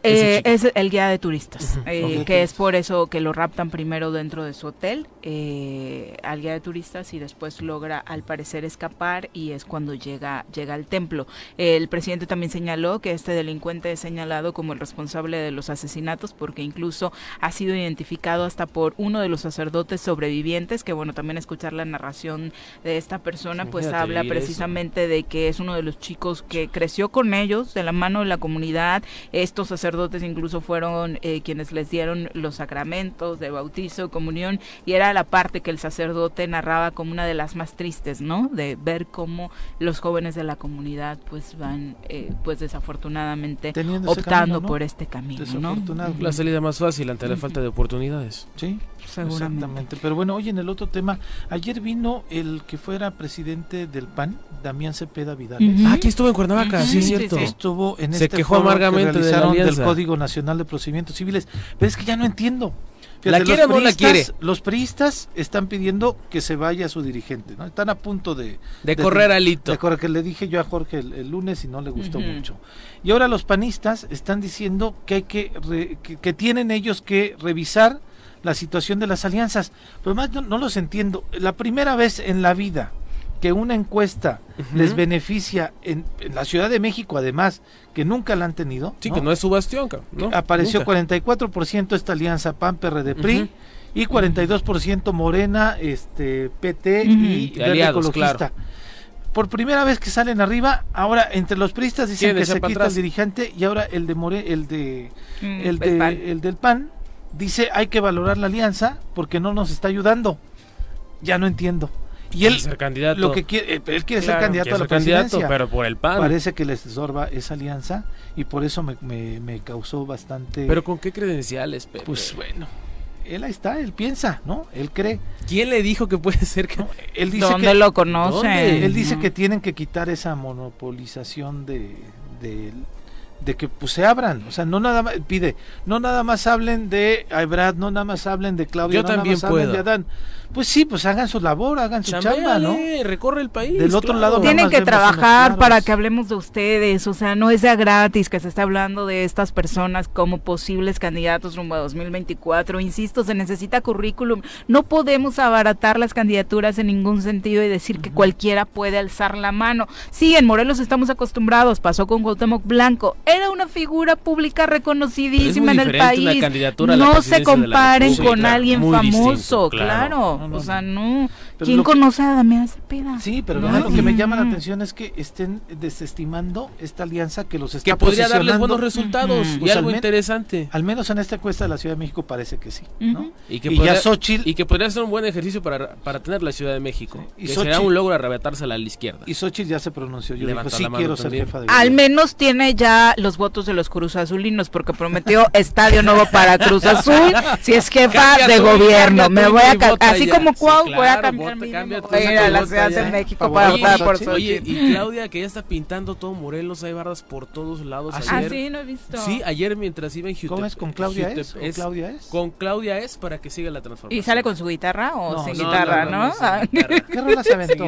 Eh, es el guía de turistas, eh, que es por eso que lo raptan primero dentro de su hotel eh, al guía de turistas y después logra al parecer escapar y es cuando llega llega al templo. El presidente también señaló que este delincuente es señalado como el responsable de los asesinatos porque incluso ha sido identificado hasta por uno de los sacerdotes sobrevivientes, que bueno, también escuchar la narración de esta persona pues habla precisamente de que es uno de los chicos que creció con ellos, de la mano de la comunidad, estos sacerdotes sacerdotes incluso fueron eh, quienes les dieron los sacramentos de bautizo, comunión, y era la parte que el sacerdote narraba como una de las más tristes, ¿no? De ver cómo los jóvenes de la comunidad pues van, eh, pues desafortunadamente optando por este camino, ¿no? La salida más fácil ante la falta de oportunidades. Sí, Exactamente. Pero bueno, oye, en el otro tema, ayer vino el que fuera presidente del PAN, Damián Cepeda Vidal. Ah, aquí estuvo en Cuernavaca, sí, es cierto. Estuvo en Se este quejó amargamente del Código Nacional de Procedimientos Civiles. Pero es que ya no entiendo. ¿La quiere o no la quiere? Los priistas están pidiendo que se vaya su dirigente, ¿no? Están a punto de... De, correr al hito. De que le dije yo a Jorge el, lunes y no le gustó mucho. Y ahora los panistas están diciendo que hay que, que tienen ellos que revisar la situación de las alianzas. Pero más no, los entiendo. La primera vez en la vida que una encuesta les beneficia en, la Ciudad de México, además, que nunca la han tenido. Sí, que no es su bastión. ¿no? Apareció 44% esta alianza PAN-PRD-PRI y 42% Morena, este PT y Verde Ecologista. Por primera vez que salen arriba, ahora entre los priistas dicen que se quita el dirigente y ahora el de More, el de, mm, el, de el del PAN dice hay que valorar la alianza porque no nos está ayudando. Ya no entiendo. Y él, ser candidato. Lo que quiere, eh, él quiere ser candidato a la presidencia. pero por el PAN. Parece que les sorba esa alianza y por eso me, me, causó bastante. Pero con qué credenciales, Pepe? Pues bueno, él ahí está, él piensa, ¿no? Él cree. ¿Quién le dijo que puede ser que.? él dice ¿Dónde lo conoce? Él dice que tienen que quitar esa monopolización de, de de que pues se abran, o sea, no nada más pide, no nada más hablen de Brad, no nada más hablen de Claudia, Yo también nada más hablen de Adán. Pues sí, pues hagan su labor, hagan su chamba, ¿no? Recorre el país. Del otro lado tienen que trabajar para que hablemos de ustedes, o sea, no es ya gratis que se está hablando de estas personas como posibles candidatos rumbo a 2024. Insisto, se necesita currículum. No podemos abaratar las candidaturas en ningún sentido y decir que cualquiera puede alzar la mano. Sí, en Morelos estamos acostumbrados, pasó con Cuauhtémoc Blanco. Era una figura pública reconocidísima en el país. No se comparen con alguien famoso, claro o sea, no. ¿Quién conoce a Damián Cepeda? Sí, pero lo que me llama la atención es que estén desestimando esta alianza que los está Que podría darles buenos resultados y pues algo interesante. Al menos en esta encuesta de la Ciudad de México parece que sí, Y que, podría, y que podría ser un buen ejercicio para, para tener la Ciudad de México. Y que será un logro arrebatársela a la izquierda. Y Xochitl ya se pronunció. Yo dijo, sí quiero ser jefa de Al menos tiene ya los votos de los Cruz Azulinos porque prometió estadio nuevo para Cruz Azul si es jefa de gobierno. Me voy a así como Cuau voy a cambiar mi a la Ciudad de México para votar por Oye, y Claudia que ya está pintando todo Morelos, hay barras por todos lados ¿Ah, sí, no he visto. Sí, ayer mientras iba en Jutep, ¿Cómo es con Claudia es? ¿Con Claudia es? Con Claudia es para que siga la transformación. ¿Y sale con su guitarra o sin guitarra, no? ¿Qué rola se aventó?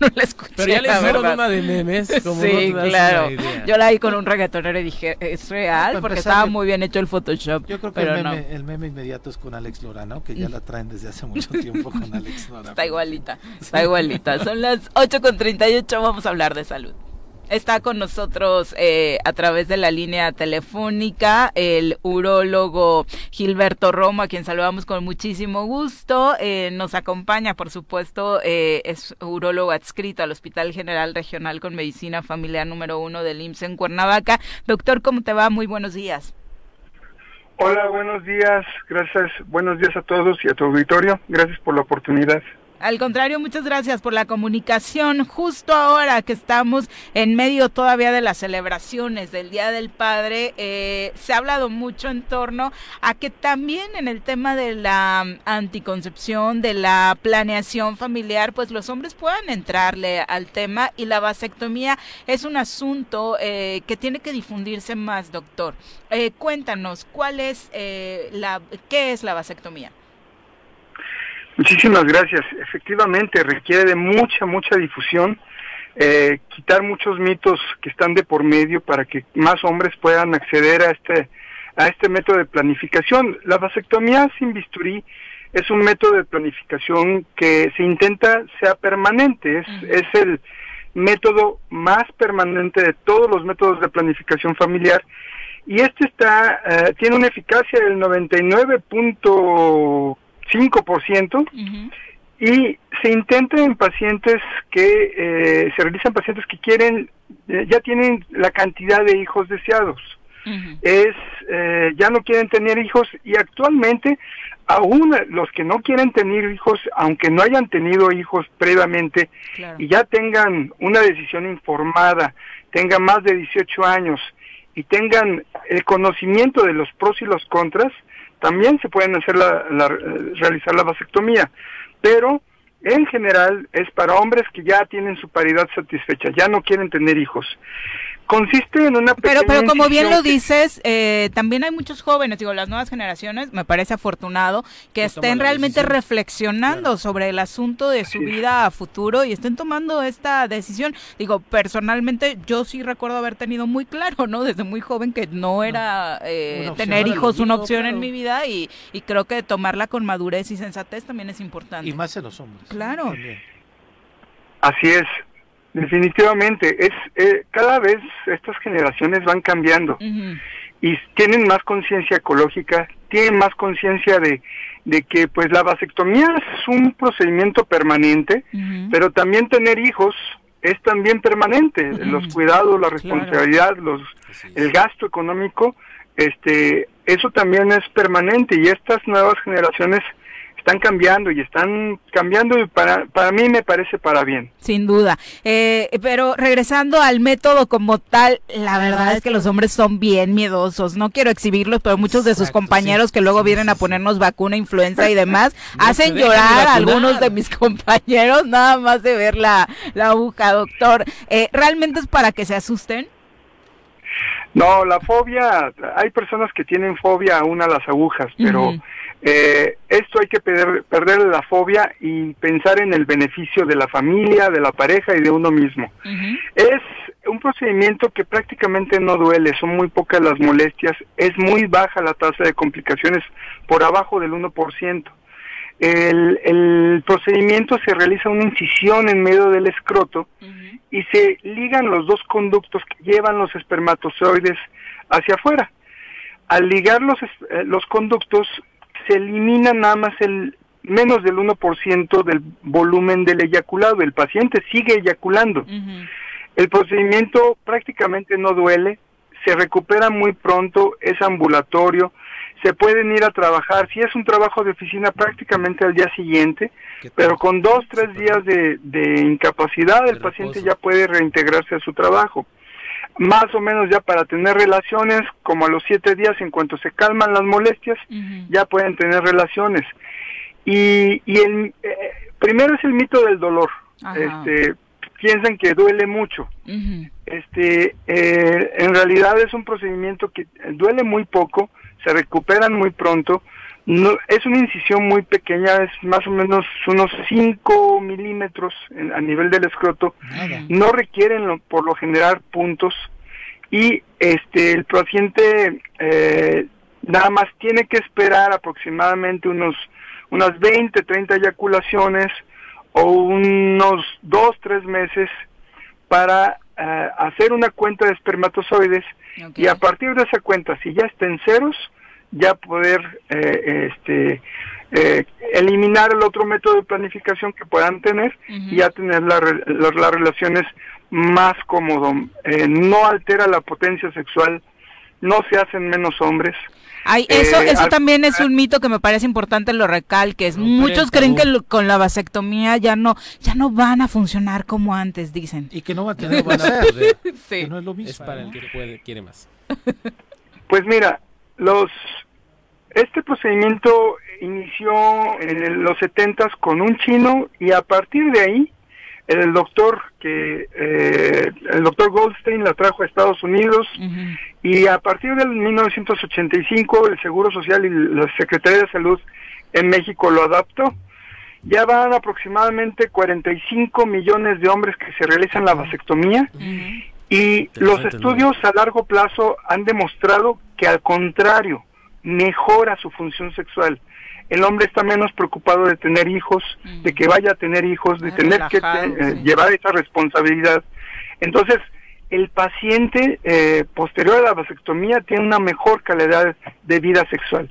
no la escuché. Pero ya le hicieron una de memes. Como sí, claro. Yo la vi con un reggaetonero y dije, ¿es real? Porque estaba muy bien hecho el Photoshop. Yo creo que el, meme, el meme inmediato es con Alex Lorano, que ya la traen desde hace mucho tiempo con Alex Lorano. Está igualita, está igualita. Son las 8 con 38, vamos a hablar de salud. Está con nosotros eh, a través de la línea telefónica el urólogo Gilberto Romo, a quien saludamos con muchísimo gusto. Eh, nos acompaña, por supuesto, eh, es urólogo adscrito al Hospital General Regional con Medicina Familiar número uno del IMSS en Cuernavaca. Doctor, ¿cómo te va? Muy buenos días. Hola, buenos días. Gracias. Buenos días a todos y a tu auditorio. Gracias por la oportunidad. Al contrario, muchas gracias por la comunicación. Justo ahora que estamos en medio todavía de las celebraciones del Día del Padre, eh, se ha hablado mucho en torno a que también en el tema de la anticoncepción, de la planeación familiar, pues los hombres puedan entrarle al tema y la vasectomía es un asunto eh, que tiene que difundirse más, doctor. Eh, cuéntanos, ¿cuál es la, qué es la vasectomía? Muchísimas gracias. Efectivamente, requiere de mucha, mucha difusión, eh, quitar muchos mitos que están de por medio para que más hombres puedan acceder a este, a este método de planificación. La vasectomía sin bisturí es un método de planificación que se intenta sea permanente, es, es el método más permanente de todos los métodos de planificación familiar y este está eh, tiene una eficacia del 99. 5%, y se intenta en pacientes que eh, se realizan pacientes que quieren, eh, ya tienen la cantidad de hijos deseados. Es, eh, ya no quieren tener hijos y actualmente aún los que no quieren tener hijos, aunque no hayan tenido hijos previamente y ya tengan una decisión informada, tengan más de 18 años y tengan el conocimiento de los pros y los contras, también se pueden hacer la, realizar la vasectomía, pero en general es para hombres que ya tienen su paridad satisfecha, ya no quieren tener hijos consiste en una pero pero como bien lo dices eh, también hay muchos jóvenes digo las nuevas generaciones me parece afortunado que estén realmente reflexionando sobre el asunto de su vida a futuro y estén tomando esta decisión. Digo personalmente yo sí recuerdo haber tenido muy claro no desde muy joven que no era eh, tener hijos una opción en mi vida y, y creo que tomarla con madurez y sensatez también es importante. y más en los hombres. Claro. Así es Definitivamente, es eh, cada vez estas generaciones van cambiando y tienen más conciencia ecológica, tienen más conciencia de, de que pues la vasectomía es un procedimiento permanente, pero también tener hijos es también permanente, los cuidados, la responsabilidad, los el gasto económico, este eso también es permanente y estas nuevas generaciones están cambiando y están cambiando y para, para mí me parece para bien. Sin duda. Eh, pero regresando al método como tal, la verdad es que los hombres son bien miedosos. No quiero exhibirlos, pero muchos de sus compañeros que luego vienen a ponernos vacuna, influenza y demás, hacen llorar a algunos de mis compañeros nada más de ver la, la aguja, doctor. Eh, ¿Realmente es para que se asusten? No, la fobia, hay personas que tienen fobia aún a las agujas, pero eh, esto hay que perder, la fobia y pensar en el beneficio de la familia, de la pareja y de uno mismo. Es un procedimiento que prácticamente no duele, son muy pocas las molestias, es muy baja la tasa de complicaciones, por abajo del 1%. El, el procedimiento se realiza una incisión en medio del escroto y se ligan los dos conductos que llevan los espermatozoides hacia afuera. Al ligar los, eh, los conductos se elimina nada más el menos del 1% del volumen del eyaculado. El paciente sigue eyaculando. El procedimiento prácticamente no duele, se recupera muy pronto, es ambulatorio, se pueden ir a trabajar, si es un trabajo de oficina prácticamente al día siguiente, pero con dos, tres días de, incapacidad el paciente ya puede reintegrarse a su trabajo. Más o menos ya para tener relaciones, como a los siete días, en cuanto se calman las molestias, ya pueden tener relaciones. Y, y el, eh, primero es el mito del dolor. Este, piensan que duele mucho. Este, eh, en realidad es un procedimiento que duele muy poco, se recuperan muy pronto. No, es una incisión muy pequeña, es más o menos unos 5 milímetros a nivel del escroto. No requieren por lo general puntos. Y este el paciente eh, nada más tiene que esperar aproximadamente unos unas 20, 30 eyaculaciones o unos 2, 3 meses para eh, hacer una cuenta de espermatozoides. Y a partir de esa cuenta, si ya está en ceros, ya poder eh, este, eh, eliminar el otro método de planificación que puedan tener y ya tener las relaciones más cómodo. Eh, no altera la potencia sexual, no se hacen menos hombres. Ay, eso, eso también es un mito que me parece importante lo recalques. Muchos creen que con la vasectomía ya no, ya no van a funcionar como antes, dicen. Y que no va a tener van a Que no es lo mismo. Es para el que quiere más. Pues mira, los este procedimiento inició en los 70 con un chino y a partir de ahí el doctor que eh, el doctor Goldstein la trajo a Estados Unidos y a partir del 1985 el Seguro Social y la Secretaría de Salud en México lo adaptó. Ya van aproximadamente 45 millones de hombres que se realizan la vasectomía y los estudios a largo plazo han demostrado que al contrario, mejora su función sexual. El hombre está menos preocupado de tener hijos, de que vaya a tener hijos, de tener que eh, llevar esa responsabilidad. Entonces, el paciente eh, posterior a la vasectomía tiene una mejor calidad de vida sexual.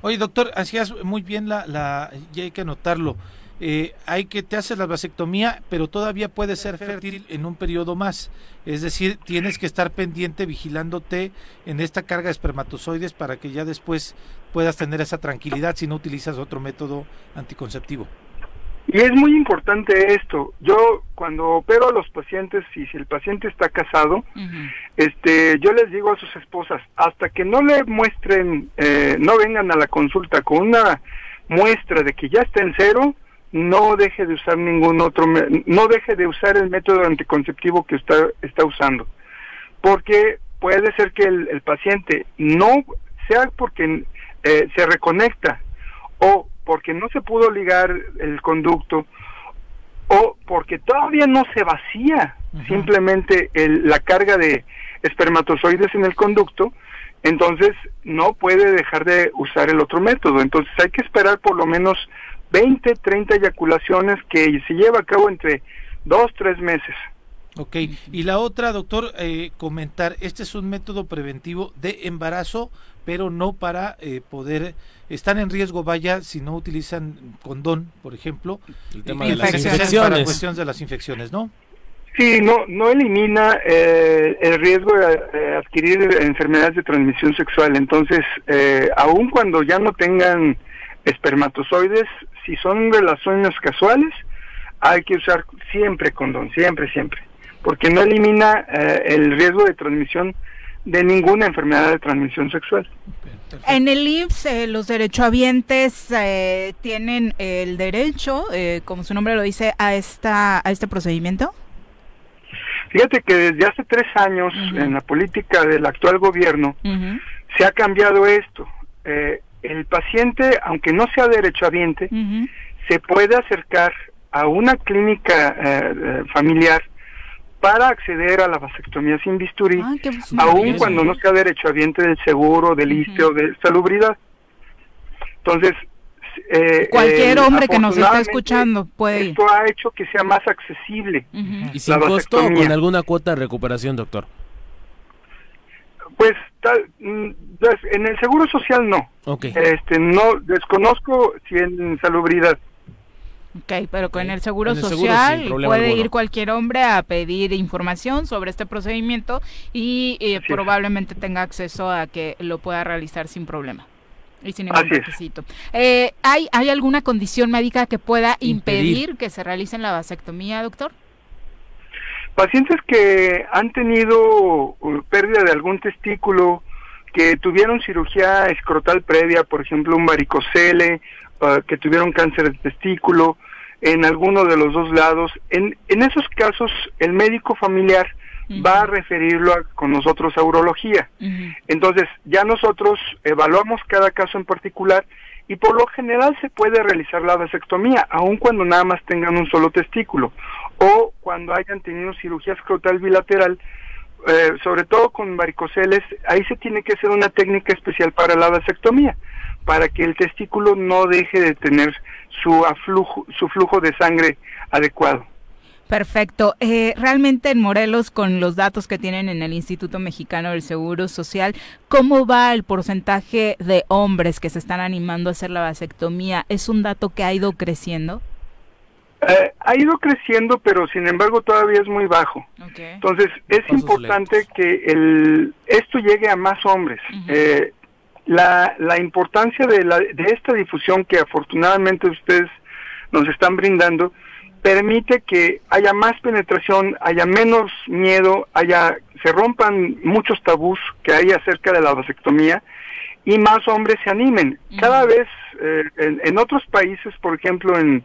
Oye, doctor, hacías muy bien la, la y hay que notarlo. Eh, hay que te haces la vasectomía, pero todavía puede ser fértil en un periodo más. Es decir, tienes que estar pendiente, vigilándote en esta carga de espermatozoides para que ya después puedas tener esa tranquilidad si no utilizas otro método anticonceptivo. Y es muy importante esto. Yo cuando opero a los pacientes y si el paciente está casado, este, yo les digo a sus esposas, hasta que no le muestren, eh, no vengan a la consulta con una muestra de que ya está en cero, no deje de usar ningún otro, no deje de usar el método anticonceptivo que está, está usando, porque puede ser que el, paciente no sea porque eh, se reconecta o porque no se pudo ligar el conducto o porque todavía no se vacía simplemente la carga de espermatozoides en el conducto, entonces no puede dejar de usar el otro método. Entonces hay que esperar por lo menos 20, 30 eyaculaciones que se lleva a cabo entre dos, tres meses. Ok, y la otra, doctor, eh, comentar, este es un método preventivo de embarazo, pero no para eh, poder, están en riesgo, vaya, si no utilizan condón, por ejemplo, el tema de las infecciones. Para cuestiones de las infecciones, ¿no? Sí, no, no elimina eh, el riesgo de adquirir enfermedades de transmisión sexual. Entonces, aun cuando ya no tengan espermatozoides, si son relaciones casuales, hay que usar siempre condón, siempre, siempre, porque no elimina eh, el riesgo de transmisión de ninguna enfermedad de transmisión sexual. En el IMSS, eh, los derechohabientes eh, tienen el derecho, eh, como su nombre lo dice, a esta a este procedimiento. Fíjate que desde hace tres años en la política del actual gobierno se ha cambiado esto. El paciente, aunque no sea derechohabiente, se puede acercar a una clínica familiar para acceder a la vasectomía sin bisturí, ah, aun cuando no sea derechohabiente del seguro, del ISTE o de salubridad. Entonces, eh, cualquier hombre que nos está escuchando puede ir. Esto ha hecho que sea más accesible. ¿Y sin costo o con alguna cuota de recuperación, doctor? Pues, mm, pues, en el seguro social no. Este, no desconozco si en salubridad. Ok, pero con el Seguro Social puede ir cualquier hombre a pedir información sobre este procedimiento y eh, probablemente tenga acceso a que lo pueda realizar sin problema y sin ningún requisito. Eh, ¿hay, ¿Hay alguna condición médica que pueda impedir, que se realice la vasectomía, doctor? Pacientes que han tenido uh, pérdida de algún testículo, que tuvieron cirugía escrotal previa, por ejemplo un varicocele, uh, que tuvieron cáncer de testículo, en alguno de los dos lados. En, en esos casos, el médico familiar va a referirlo con nosotros a urología. Entonces, ya nosotros evaluamos cada caso en particular y por lo general se puede realizar la vasectomía, aun cuando nada más tengan un solo testículo o cuando hayan tenido cirugía escrotal bilateral, eh, sobre todo con varicoceles, ahí se tiene que hacer una técnica especial para la vasectomía, para que el testículo no deje de tener su, aflujo, su flujo de sangre adecuado. Perfecto. Eh, realmente en Morelos, con los datos que tienen en el Instituto Mexicano del Seguro Social, ¿cómo va el porcentaje de hombres que se están animando a hacer la vasectomía? ¿Es un dato que ha ido creciendo? Eh, ha ido creciendo, pero sin embargo todavía es muy bajo. Entonces es importante que el, esto llegue a más hombres. eh, la, la importancia de, la, de esta difusión que afortunadamente ustedes nos están brindando permite que haya más penetración, haya menos miedo, haya se rompan muchos tabús que hay acerca de la vasectomía y más hombres se animen. Cada vez eh, en, en, otros países, por ejemplo en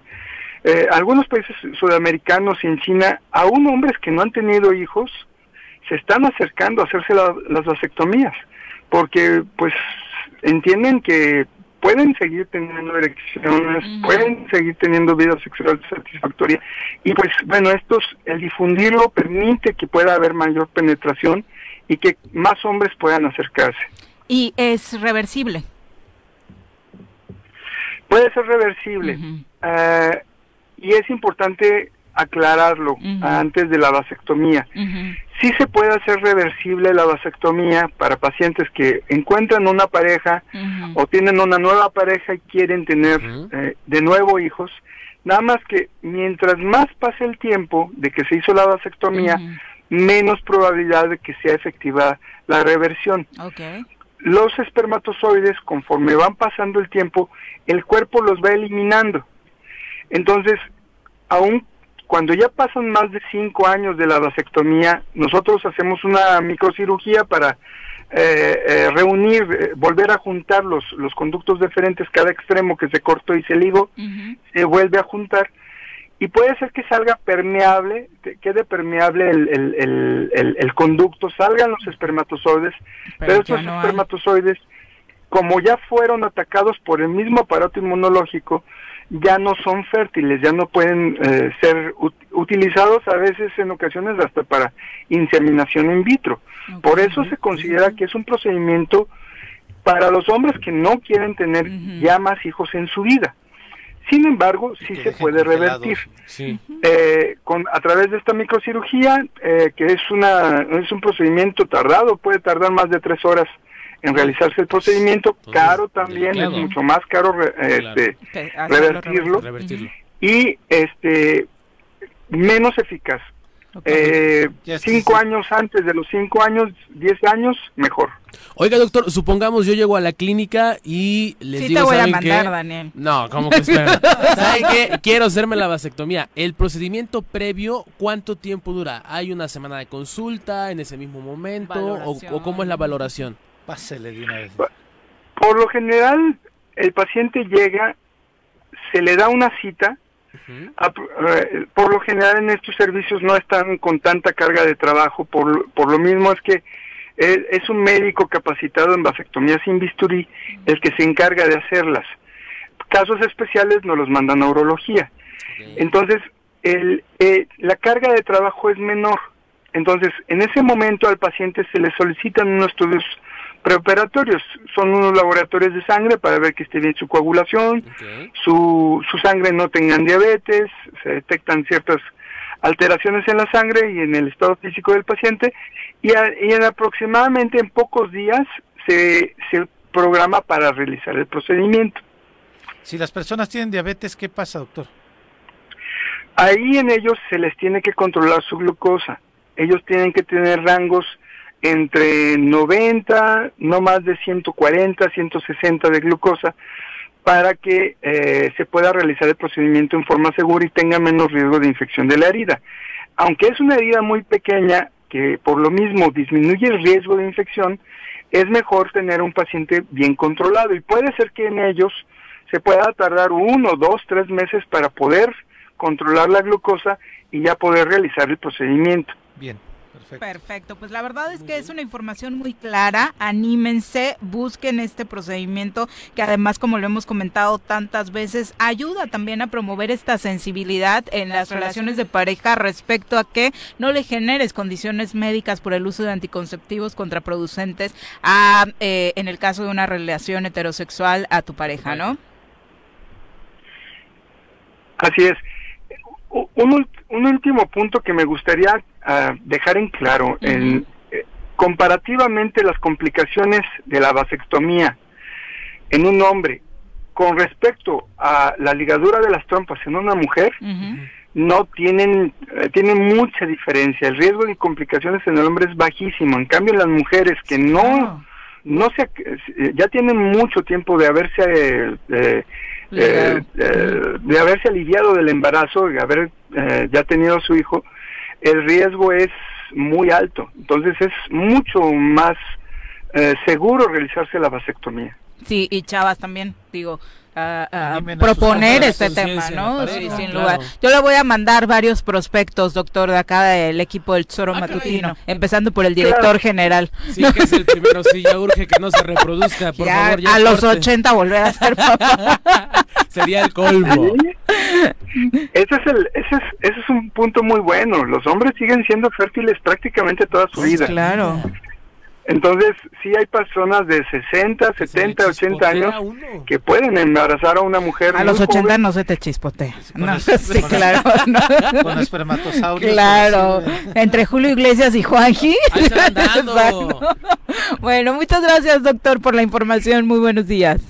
eh, algunos países sudamericanos y en China, aún hombres que no han tenido hijos se están acercando a hacerse las vasectomías, porque pues entienden que pueden seguir teniendo erecciones, pueden seguir teniendo vida sexual satisfactoria y pues bueno, estos, el difundirlo permite que pueda haber mayor penetración y que más hombres puedan acercarse. ¿Y es reversible? Puede ser reversible. Eh, y es importante aclararlo antes de la vasectomía. Sí se puede hacer reversible la vasectomía para pacientes que encuentran una pareja o tienen una nueva pareja y quieren tener eh, de nuevo hijos. Nada más que mientras más pase el tiempo de que se hizo la vasectomía, menos probabilidad de que sea efectiva la reversión. Los espermatozoides, conforme van pasando el tiempo, el cuerpo los va eliminando. Entonces, aún cuando ya pasan más de cinco años de la vasectomía, nosotros hacemos una microcirugía para eh, eh, reunir, eh, volver a juntar los, los conductos deferentes, cada extremo que se cortó y se ligó, se vuelve a juntar. Y puede ser que salga permeable, que quede permeable el, el, el, el conducto, salgan los espermatozoides, pero, estos espermatozoides, como ya fueron atacados por el mismo aparato inmunológico, ya no son fértiles, ya no pueden eh, ser utilizados a veces en ocasiones hasta para inseminación in vitro. Por eso se considera que es un procedimiento para los hombres que no quieren tener ya más hijos en su vida. Sin embargo, sí se puede revertir. Eh, con a través de esta microcirugía, eh, que es una es un procedimiento tardado, puede tardar más de tres horas en realizarse el procedimiento, caro también, es mucho más caro este, revertirlo, y este menos eficaz. Eh, cinco años antes de los cinco años, diez años, mejor. Oiga, doctor, supongamos yo llego a la clínica y les Sí digo, te voy a ¿saben mandar, qué? Daniel. No, ¿cómo que espera? ¿Saben qué? Quiero hacerme la vasectomía. El procedimiento previo, ¿cuánto tiempo dura? ¿Hay una semana de consulta en ese mismo momento? ¿O, Valoración. o cómo es la valoración? Pásele de una vez. Por lo general, el paciente llega, se le da una cita. a- eh, por lo general en estos servicios no están con tanta carga de trabajo, por, lo- por lo mismo es que eh, es un médico capacitado en vasectomía sin bisturí el que se encarga de hacerlas. Casos especiales nos los manda neurología. Entonces, el, eh, la carga de trabajo es menor. Entonces, en ese momento al paciente se le solicitan unos estudios preoperatorios. Son unos laboratorios de sangre para ver que esté bien su coagulación, su, su sangre no tengan diabetes, se detectan ciertas alteraciones en la sangre y en el estado físico del paciente y, a- y en aproximadamente en pocos días se, se programa para realizar el procedimiento. Si las personas tienen diabetes, ¿qué pasa, doctor? Ahí en ellos se les tiene que controlar su glucosa. Ellos tienen que tener rangos entre 90, no más de 140, 160 de glucosa para que eh, se pueda realizar el procedimiento en forma segura y tenga menos riesgo de infección de la herida. Aunque es una herida muy pequeña que por lo mismo disminuye el riesgo de infección, es mejor tener un paciente bien controlado y puede ser que en ellos se pueda tardar uno, dos, tres meses para poder controlar la glucosa y ya poder realizar el procedimiento. Bien, perfecto. Perfecto, pues la verdad es que es una información muy clara, anímense, busquen este procedimiento que además como lo hemos comentado tantas veces ayuda también a promover esta sensibilidad en las relaciones de pareja respecto a que no le generes condiciones médicas por el uso de anticonceptivos contraproducentes a, eh, en el caso de una relación heterosexual a tu pareja, ¿no? Así es. Un, un último punto que me gustaría ah, dejar en claro, en, eh, comparativamente las complicaciones de la vasectomía en un hombre con respecto a la ligadura de las trompas en una mujer, no tienen, eh, tienen mucha diferencia. El riesgo de complicaciones en el hombre es bajísimo. En cambio, en las mujeres que no, no se, eh, ya tienen mucho tiempo de haberse eh, eh, eh, eh, de haberse aliviado del embarazo, de haber eh, ya tenido su hijo, el riesgo es muy alto. Entonces es mucho más eh, seguro realizarse la vasectomía. Sí, y chavas también, digo, a- proponer este tema, ¿no? Sí, sin claro. lugar. Yo le voy a mandar varios prospectos, doctor, de acá del equipo del Tesoro Ah, caray. Matutino, empezando por el director Claro. general. Sí, que es el primero, sí, ya urge que no se reproduzca, por Ya, favor. ya a los corte. 80 volver a ser papá. Sería el colmo. Ese es, el, ese, es, ese es un punto muy bueno. Los hombres siguen siendo fértiles prácticamente toda su vida. claro. Entonces, sí hay personas de 60, 70, 80 años que pueden embarazar a una mujer. A los 80 joven. no se te chispotea. Con No, el- sí, con el- claro. no. Con espermatosaurios. Claro, entre Julio Iglesias y Juanji. Bueno, muchas gracias, doctor, por la información. Muy buenos días.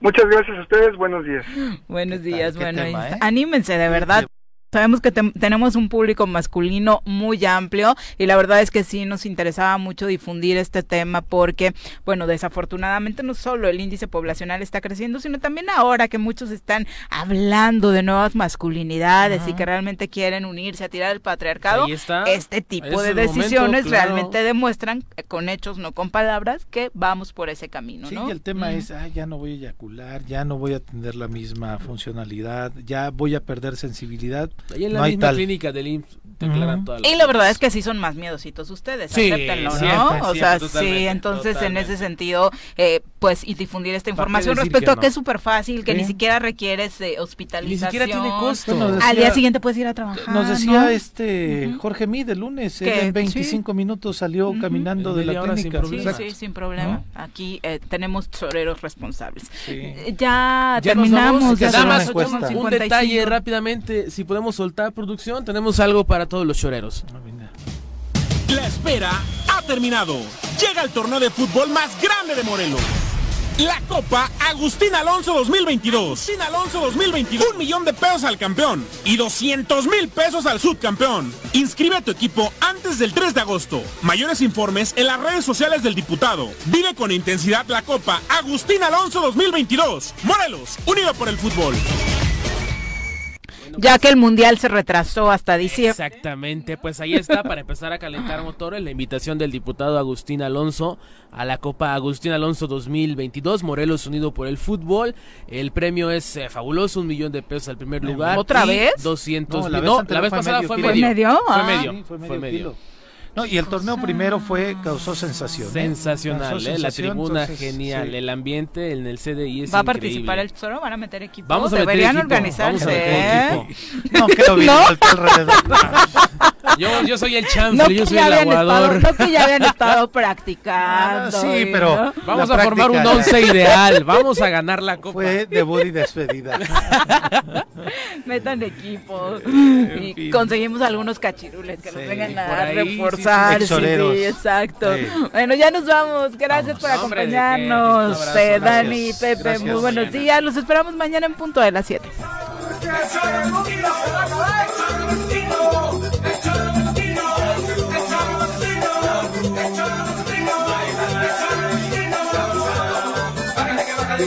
Muchas gracias a ustedes. Buenos días. Buenos días, ¿Qué bueno, tema, eh? anímense de verdad. Sabemos que tenemos un público masculino muy amplio y la verdad es que sí nos interesaba mucho difundir este tema porque, bueno, desafortunadamente no solo el índice poblacional está creciendo, sino también ahora que muchos están hablando de nuevas masculinidades y que realmente quieren unirse a tirar el patriarcado. Está. Este tipo de momento, decisiones claro. realmente demuestran eh, con hechos, no con palabras, que vamos por ese camino, Sí, ¿no? y el tema Mm. es, ah, ya no voy a eyacular, ya no voy a tener la misma funcionalidad, ya voy a perder sensibilidad. Ahí en la no misma tal. clínica del IMSS declaran Ujú. todas las Y la verdad cosas. es que sí son más miedositos ustedes, Sí, acéptenlo, ¿no? siempre, o siempre, sea, sí, totalmente, entonces en ese sentido, eh, pues, y difundir esta ¿Para qué información respecto que a que es súper fácil, que ni siquiera requieres eh, Y ni hospitalización. siquiera tiene costo. Bueno, Al día siguiente puedes ir a trabajar, Nos decía ¿no? este. Jorge Mid el lunes, él en 25 minutos salió caminando de la sin clínica. problema. Sí, sí, sin problema. Aquí eh, tenemos toreros responsables. Sí. Ya, terminamos. un 8:55. detalle rápidamente, si podemos soltar producción, tenemos algo para todos los choreros. Ah. La espera ha terminado. Llega el torneo de fútbol más grande de Morelos. la Copa Agustín Alonso 2022. Agustín Alonso 2022. Un millón de pesos al campeón y 200 mil pesos al subcampeón. Inscribe a tu equipo antes del 3 de agosto. Mayores informes en las redes sociales del diputado. Vive con intensidad la Copa Agustín Alonso 2022. Morelos, unido por el fútbol ya que el mundial se retrasó hasta diciembre. Exactamente, pues ahí está para empezar a calentar motores la invitación del diputado Agustín Alonso a la Copa Agustín Alonso 2022, Morelos unido por el fútbol. El premio es eh, fabuloso, un millón de pesos al primer lugar. ¿Otra vez? 200 no, no la vez pasada fue medio. medio. Fue medio. fue medio. medio. No, y el torneo primero fue, causó sensación. ¿eh? Sensacional, ¿eh? la tribuna genial, el ambiente en el CDI es ¿Va a participar el Tesoro? ¿Van a meter equipo? Vamos a Deberían meter organizarse. Vamos a meter equipo. No, creo bien, ¿No? alrededor. Yo, yo soy el chanfle, no yo soy el aguador. Estado, no que ya habían estado practicando. Ah, sí, pero. ¿no? Vamos a formar un once ideal. Vamos a ganar la copa. Fue debut y despedida. Metan equipo. Y conseguimos algunos cachirules que sí, nos vengan a reforzar. Sí, sí, exacto. Bueno, ya nos vamos. Gracias vamos. por acompañarnos. Hombre, eh, Dani, Pepe, Gracias. muy buenos días. Los esperamos mañana en punto de las 7. Bájale, que bájale,